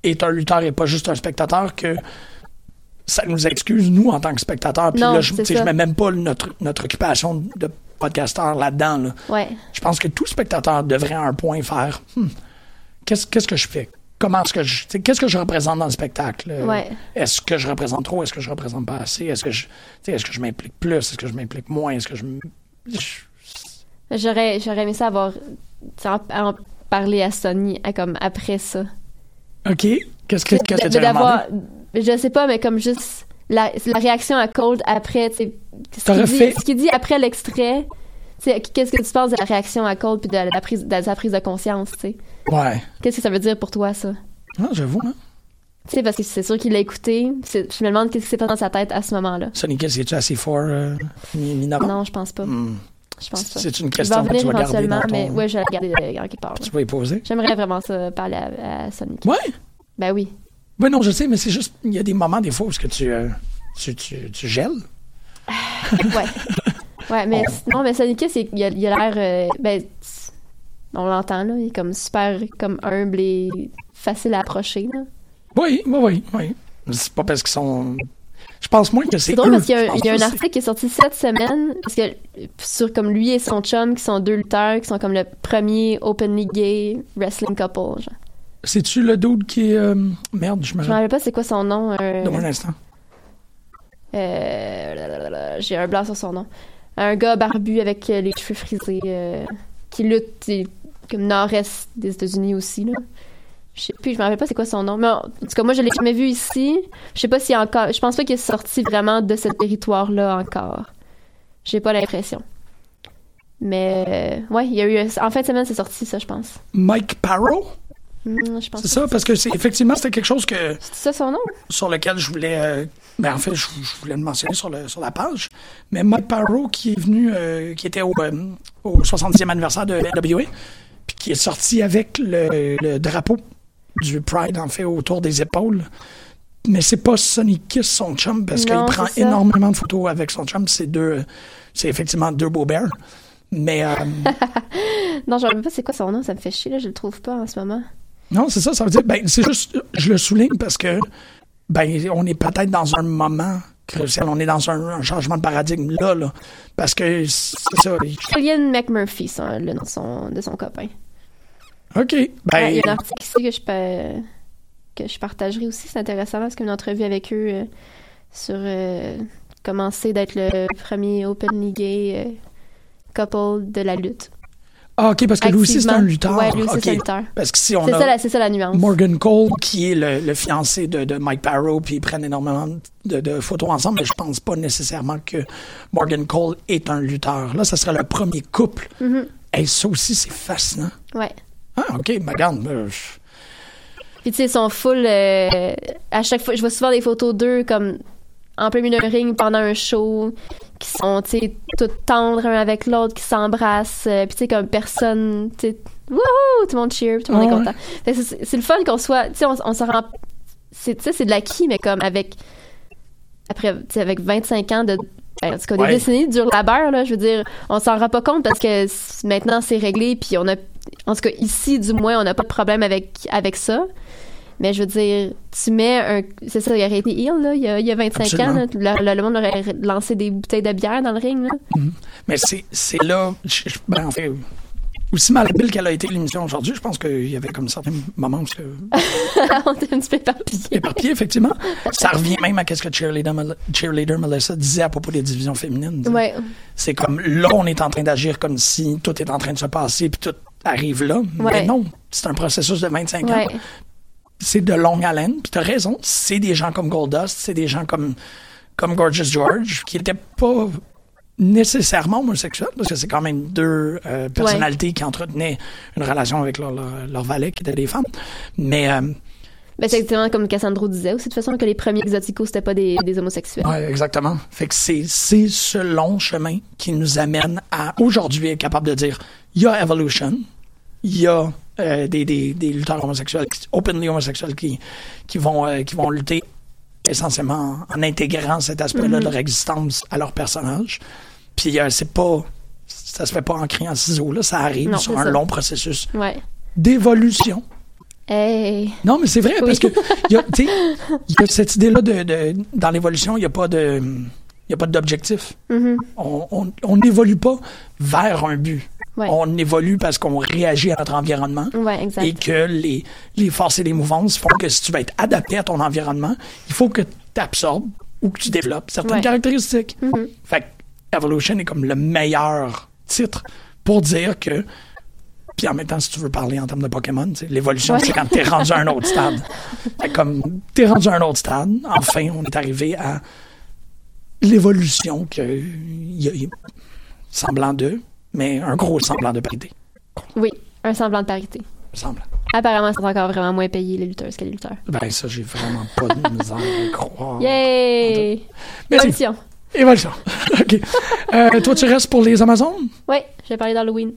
H: est un lutteur et pas juste un spectateur que ça nous excuse, nous, en tant que spectateurs. Puis là, je,
D: ça.
H: mets même pas notre, notre occupation de podcasteur là-dedans. là.
D: Ouais.
H: Je pense que tout spectateur devrait à un point faire Hmm, qu'est-ce qu'est-ce que je fais? Comment est-ce que je. Qu'est-ce que je représente dans le spectacle? Euh,
D: Ouais.
H: Est-ce que je représente trop? Est-ce que je représente pas assez? Est-ce que je. Est-ce que je m'implique plus? Est-ce que je m'implique moins? Est-ce que je.
D: J'aurais, j'aurais aimé ça avoir. En, en parler à Sony à, comme après ça.
H: OK. Qu'est-ce que, qu'est-ce que
D: De-
H: tu as demandé?
D: Je sais pas, mais comme juste la, la réaction à Cold après, tu sais, ce qu'il dit,
H: fait-
D: dit après l'extrait. Qu'est-ce que tu penses de la réaction à Cold puis de, la prise, de sa prise de conscience, tu sais?
H: Ouais.
D: Qu'est-ce que ça veut dire pour toi, ça?
H: Ah, j'avoue, hein.
D: Tu sais, parce que c'est sûr qu'il l'a écouté. Je me demande qu'est-ce qui s'est passé dans sa tête à ce moment-là.
H: Sonic Kiss, es-tu assez fort, euh?
D: Non, je pense pas.
H: Hmm.
D: Je pense pas.
H: C'est une question que tu vas garder
D: éventuellement,
H: dans ton-
D: mais ouais, je vais la garder euh, en quelque part.
H: Tu vas y poser?
D: J'aimerais vraiment ça parler à, à Sonic.
H: Ouais?
D: Ben oui.
H: Ben non, je sais, mais c'est juste. Il y a des moments, des fois, où est-ce que tu, euh, tu, tu, tu gèles.
D: Ouais. Ouais, mais non, mais Sonic Kiss, il, a l'air. euh, ben, on l'entend, là. Il est comme super comme humble et facile à approcher, là.
H: Oui, oui, oui, oui. C'est pas parce qu'ils sont. Je pense moins que c'est.
D: C'est drôle
H: eux.
D: parce qu'il y a, y un article qui est sorti cette semaine, parce que sur comme lui et son chum, qui sont deux lutteurs, qui sont comme le premier openly gay wrestling couple. genre.
H: C'est- C'est-tu le dude qui est. euh, Merde, je me
D: Je me rappelle pas c'est quoi son nom. euh,
H: Donne-moi un instant.
D: Euh, J'ai un blanc sur son nom. Un gars barbu avec euh, les cheveux frisés euh, qui lutte comme nord-est des États-Unis aussi. Là. Je sais plus, je me rappelle pas c'est quoi son nom. Mais en tout cas, moi, je l'ai jamais vu ici. Je sais pas s'il encore. Je pense pas qu'il est sorti vraiment de ce territoire-là encore. J'ai pas l'impression. Mais ouais, il y a eu. En fin de semaine, c'est sorti, ça, je pense.
H: Mike Parrow?
D: Hmm,
H: C'est ça, parce que c'est effectivement, c'était quelque chose que.
D: C'est ça son nom?
H: sur lequel je voulais. euh, ben en fait, je, je voulais le mentionner sur, le, sur la page. Mais Mike Parrow, qui est venu, euh, qui était au, euh, au 70e anniversaire de NWA, puis qui est sorti avec le, le drapeau du Pride, en fait, autour des épaules. Mais c'est pas Sonny Kiss, son chum, parce qu'il prend énormément de photos avec son chum. C'est deux, c'est effectivement deux beaux bears. Mais euh,
D: Non, je ne sais pas c'est quoi son nom, ça me fait chier, là, je le trouve pas en ce moment.
H: Non, c'est ça, ça veut dire, ben, c'est juste, je le souligne parce que, ben, on est peut-être dans un moment crucial, on est dans un, un changement de paradigme là, là. Parce que, c'est ça. il-
D: Julian McMurphy, son- le nom de son, de son copain.
H: OK. Ben,
D: il y a un article ici que je, peux- que je partagerai aussi. C'est intéressant parce qu'une entrevue avec eux euh, sur euh, comment c'est d'être le premier openly gay euh, couple de la lutte.
H: Ah, OK, parce que lui aussi, c'est un lutteur.
D: Ouais, lui aussi, c'est un lutteur.
H: Parce que si on
D: C'est
H: a
D: ça, la- c'est ça la nuance.
H: Morgan Cole, qui est le, le fiancé de, de Mike Barrow, puis ils prennent énormément de, de photos ensemble, mais je pense pas nécessairement que Morgan Cole est un lutteur. Là, ça serait le premier couple.
D: Mhm.
H: Et ça aussi, c'est fascinant.
D: Ouais.
H: Ah, OK, ben, regarde. euh,
D: Puis tu sais, ils sont full. euh, à chaque fois, je vois souvent des photos d'eux comme en plein milieu d'un ring pendant un show, qui sont, tu sais, toutes tendres un avec l'autre, qui s'embrassent. euh, puis tu sais, comme personne, tu sais, wouhou, tout le monde cheer, tout le monde
H: Ouais,
D: est content. C'est c'est le fun qu'on soit, tu sais, on, on se rend. c'est- Tu sais, c'est de l'acquis, mais comme avec. Après, tu sais, avec 25 ans de. ben, en tout cas, des
H: Ouais.
D: décennies de dur labeur, là, je veux dire, on s'en rend pas compte parce que maintenant c'est réglé, puis on a. En tout cas, ici, du moins, on n'a pas de problème avec, avec ça. Mais je veux dire, tu mets un. C'est ça, il aurait été heal, là, il y a, il y a 25 ans. là. le, le- monde aurait lancé des bouteilles de bière dans le ring. Là.
H: Mais c'est là. je- je- Ben, en fait, aussi malhabile qu'elle a été l'émission aujourd'hui, je pense qu'il y avait comme certains moments où que
D: on était un petit peu éparpillés.
H: éparpillé, effectivement. Ça revient même à ce que Cheerleader, Cheerleader Melissa disait à propos des divisions féminines.
D: Ouais.
H: C'est comme là, on est en train d'agir comme si tout est en train de se passer puis tout arrive là.
D: Ouais.
H: Mais non, c'est un processus de 25 ans. C'est de longue haleine. Puis t'as raison, c'est des gens comme Goldust, c'est des gens comme, comme Gorgeous George qui n'étaient pas nécessairement homosexuels parce que c'est quand même deux euh, personnalités qui entretenaient une relation avec leur, leur, leur valet qui étaient des femmes. Mais euh,
D: Ben, c'est exactement comme Cassandro disait aussi, de toute façon, que les premiers exoticos, c'était pas des, des homosexuels.
H: Ouais, exactement. Fait que c'est, c'est ce long chemin qui nous amène à aujourd'hui être capable de dire il y a Evolution, il y a euh, des, des, des lutteurs homosexuels, openly homosexuels qui, qui, vont, euh, qui vont lutter essentiellement en intégrant cet aspect-là de leur existence à leur personnage. Puis euh, c'est pas. Ça se fait pas en criant ciseaux, là. Ça arrive
D: Non,
H: sur un
D: ça.
H: long processus
D: Ouais.
H: d'évolution.
D: Hey.
H: Non, mais c'est vrai,
D: Oui.
H: parce que y a, y a cette idée-là de, de- dans l'évolution, il n'y a pas de. Il a pas d'objectif.
D: Mhm.
H: On- On on n'évolue pas vers un but.
D: Ouais.
H: On évolue parce qu'on réagit à notre environnement
D: Ouais, exact.
H: et que les, les forces et les mouvances font que si tu veux être adapté à ton environnement, il faut que tu absorbes ou que tu développes certaines
D: Ouais.
H: caractéristiques.
D: Mhm.
H: Fait que Evolution est comme le meilleur titre pour dire que. Puis en même temps, si tu veux parler en termes de Pokémon, l'évolution,
D: Ouais.
H: c'est quand t'es rendu à un autre stade. Fait comme t'es rendu à un autre stade, enfin, on est arrivé à l'évolution que il y a, il y a semblant de, mais un gros semblant de parité.
D: Oui, un semblant de parité.
H: Semble.
D: Apparemment, c'est encore vraiment moins payé les lutteuses que les lutteurs.
H: Ben ça, j'ai vraiment pas de misère à croire.
D: Yay! Évolution.
H: Évolution. OK. Euh, toi, tu restes pour les Amazones?
D: Oui, j'ai parlé d'Halloween.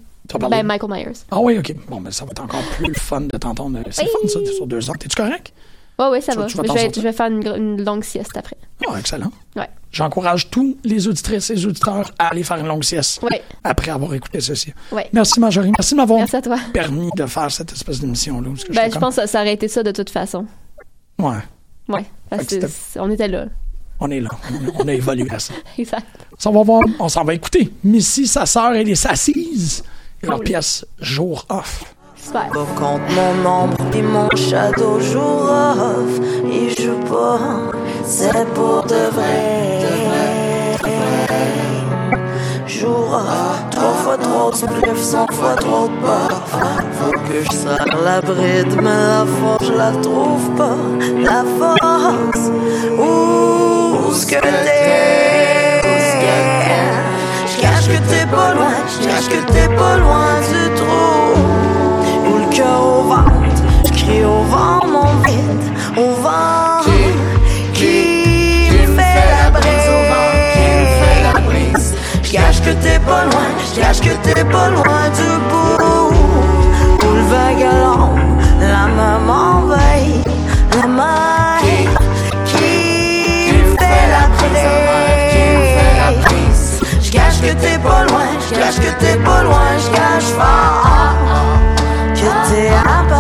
D: Ben, Michael Myers.
H: Ah oui, OK. Bon, ben ça va être encore plus fun de t'entendre. C'est fun, ça, sur deux ans. T'es-tu correct?
D: Ouais, ouais, ça
H: Tu-
D: va.
H: tu
D: je, vais,
H: sortir.
D: je vais faire une, longue sieste après.
H: Ah, excellent.
D: Ouais.
H: J'encourage tous les auditrices et les auditeurs à aller faire une longue sieste
D: Ouais.
H: après avoir écouté ceci.
D: Ouais.
H: Merci, Marjorie. Merci de m'avoir permis de faire cette espèce d'émission-là.
D: Ben, je
H: comme-
D: pense que ça aurait été ça de toute façon.
H: Ouais,
D: Ouais. Parce
H: Fait que
D: que
H: c'était-
D: c'est- on était là.
H: on est là. On a, on a évolué à ça.
D: Exact.
H: Ça, on va voir. On s'en va écouter. Missy, sa sœur et les Sassises. Et leur
D: Cool.
H: pièce Jour Off.
L: Quand mon ombre puis mon shadow jour off, il joue pas, c'est pour de vrai. Jour off, trois fois trop de spliff, cent fois trop de puff. Faut que je serre la bride, mais la force, je la trouve pas. La force, où ce que t'es? Je cache que t'es pas loin, je cache que t'es pas loin du au ventre. Je crie au vent mon vide, au vent qui, me fait la brise. Au vent qui me fait la brise. Je cache que t'es pas loin, je cache que t'es pas loin du bout. Où le vague la main m'envahit, la main qui, qui me fait la brise. Je cache que t'es pas loin, je cache que t'es pas loin, je cache fort. Yeah. I'm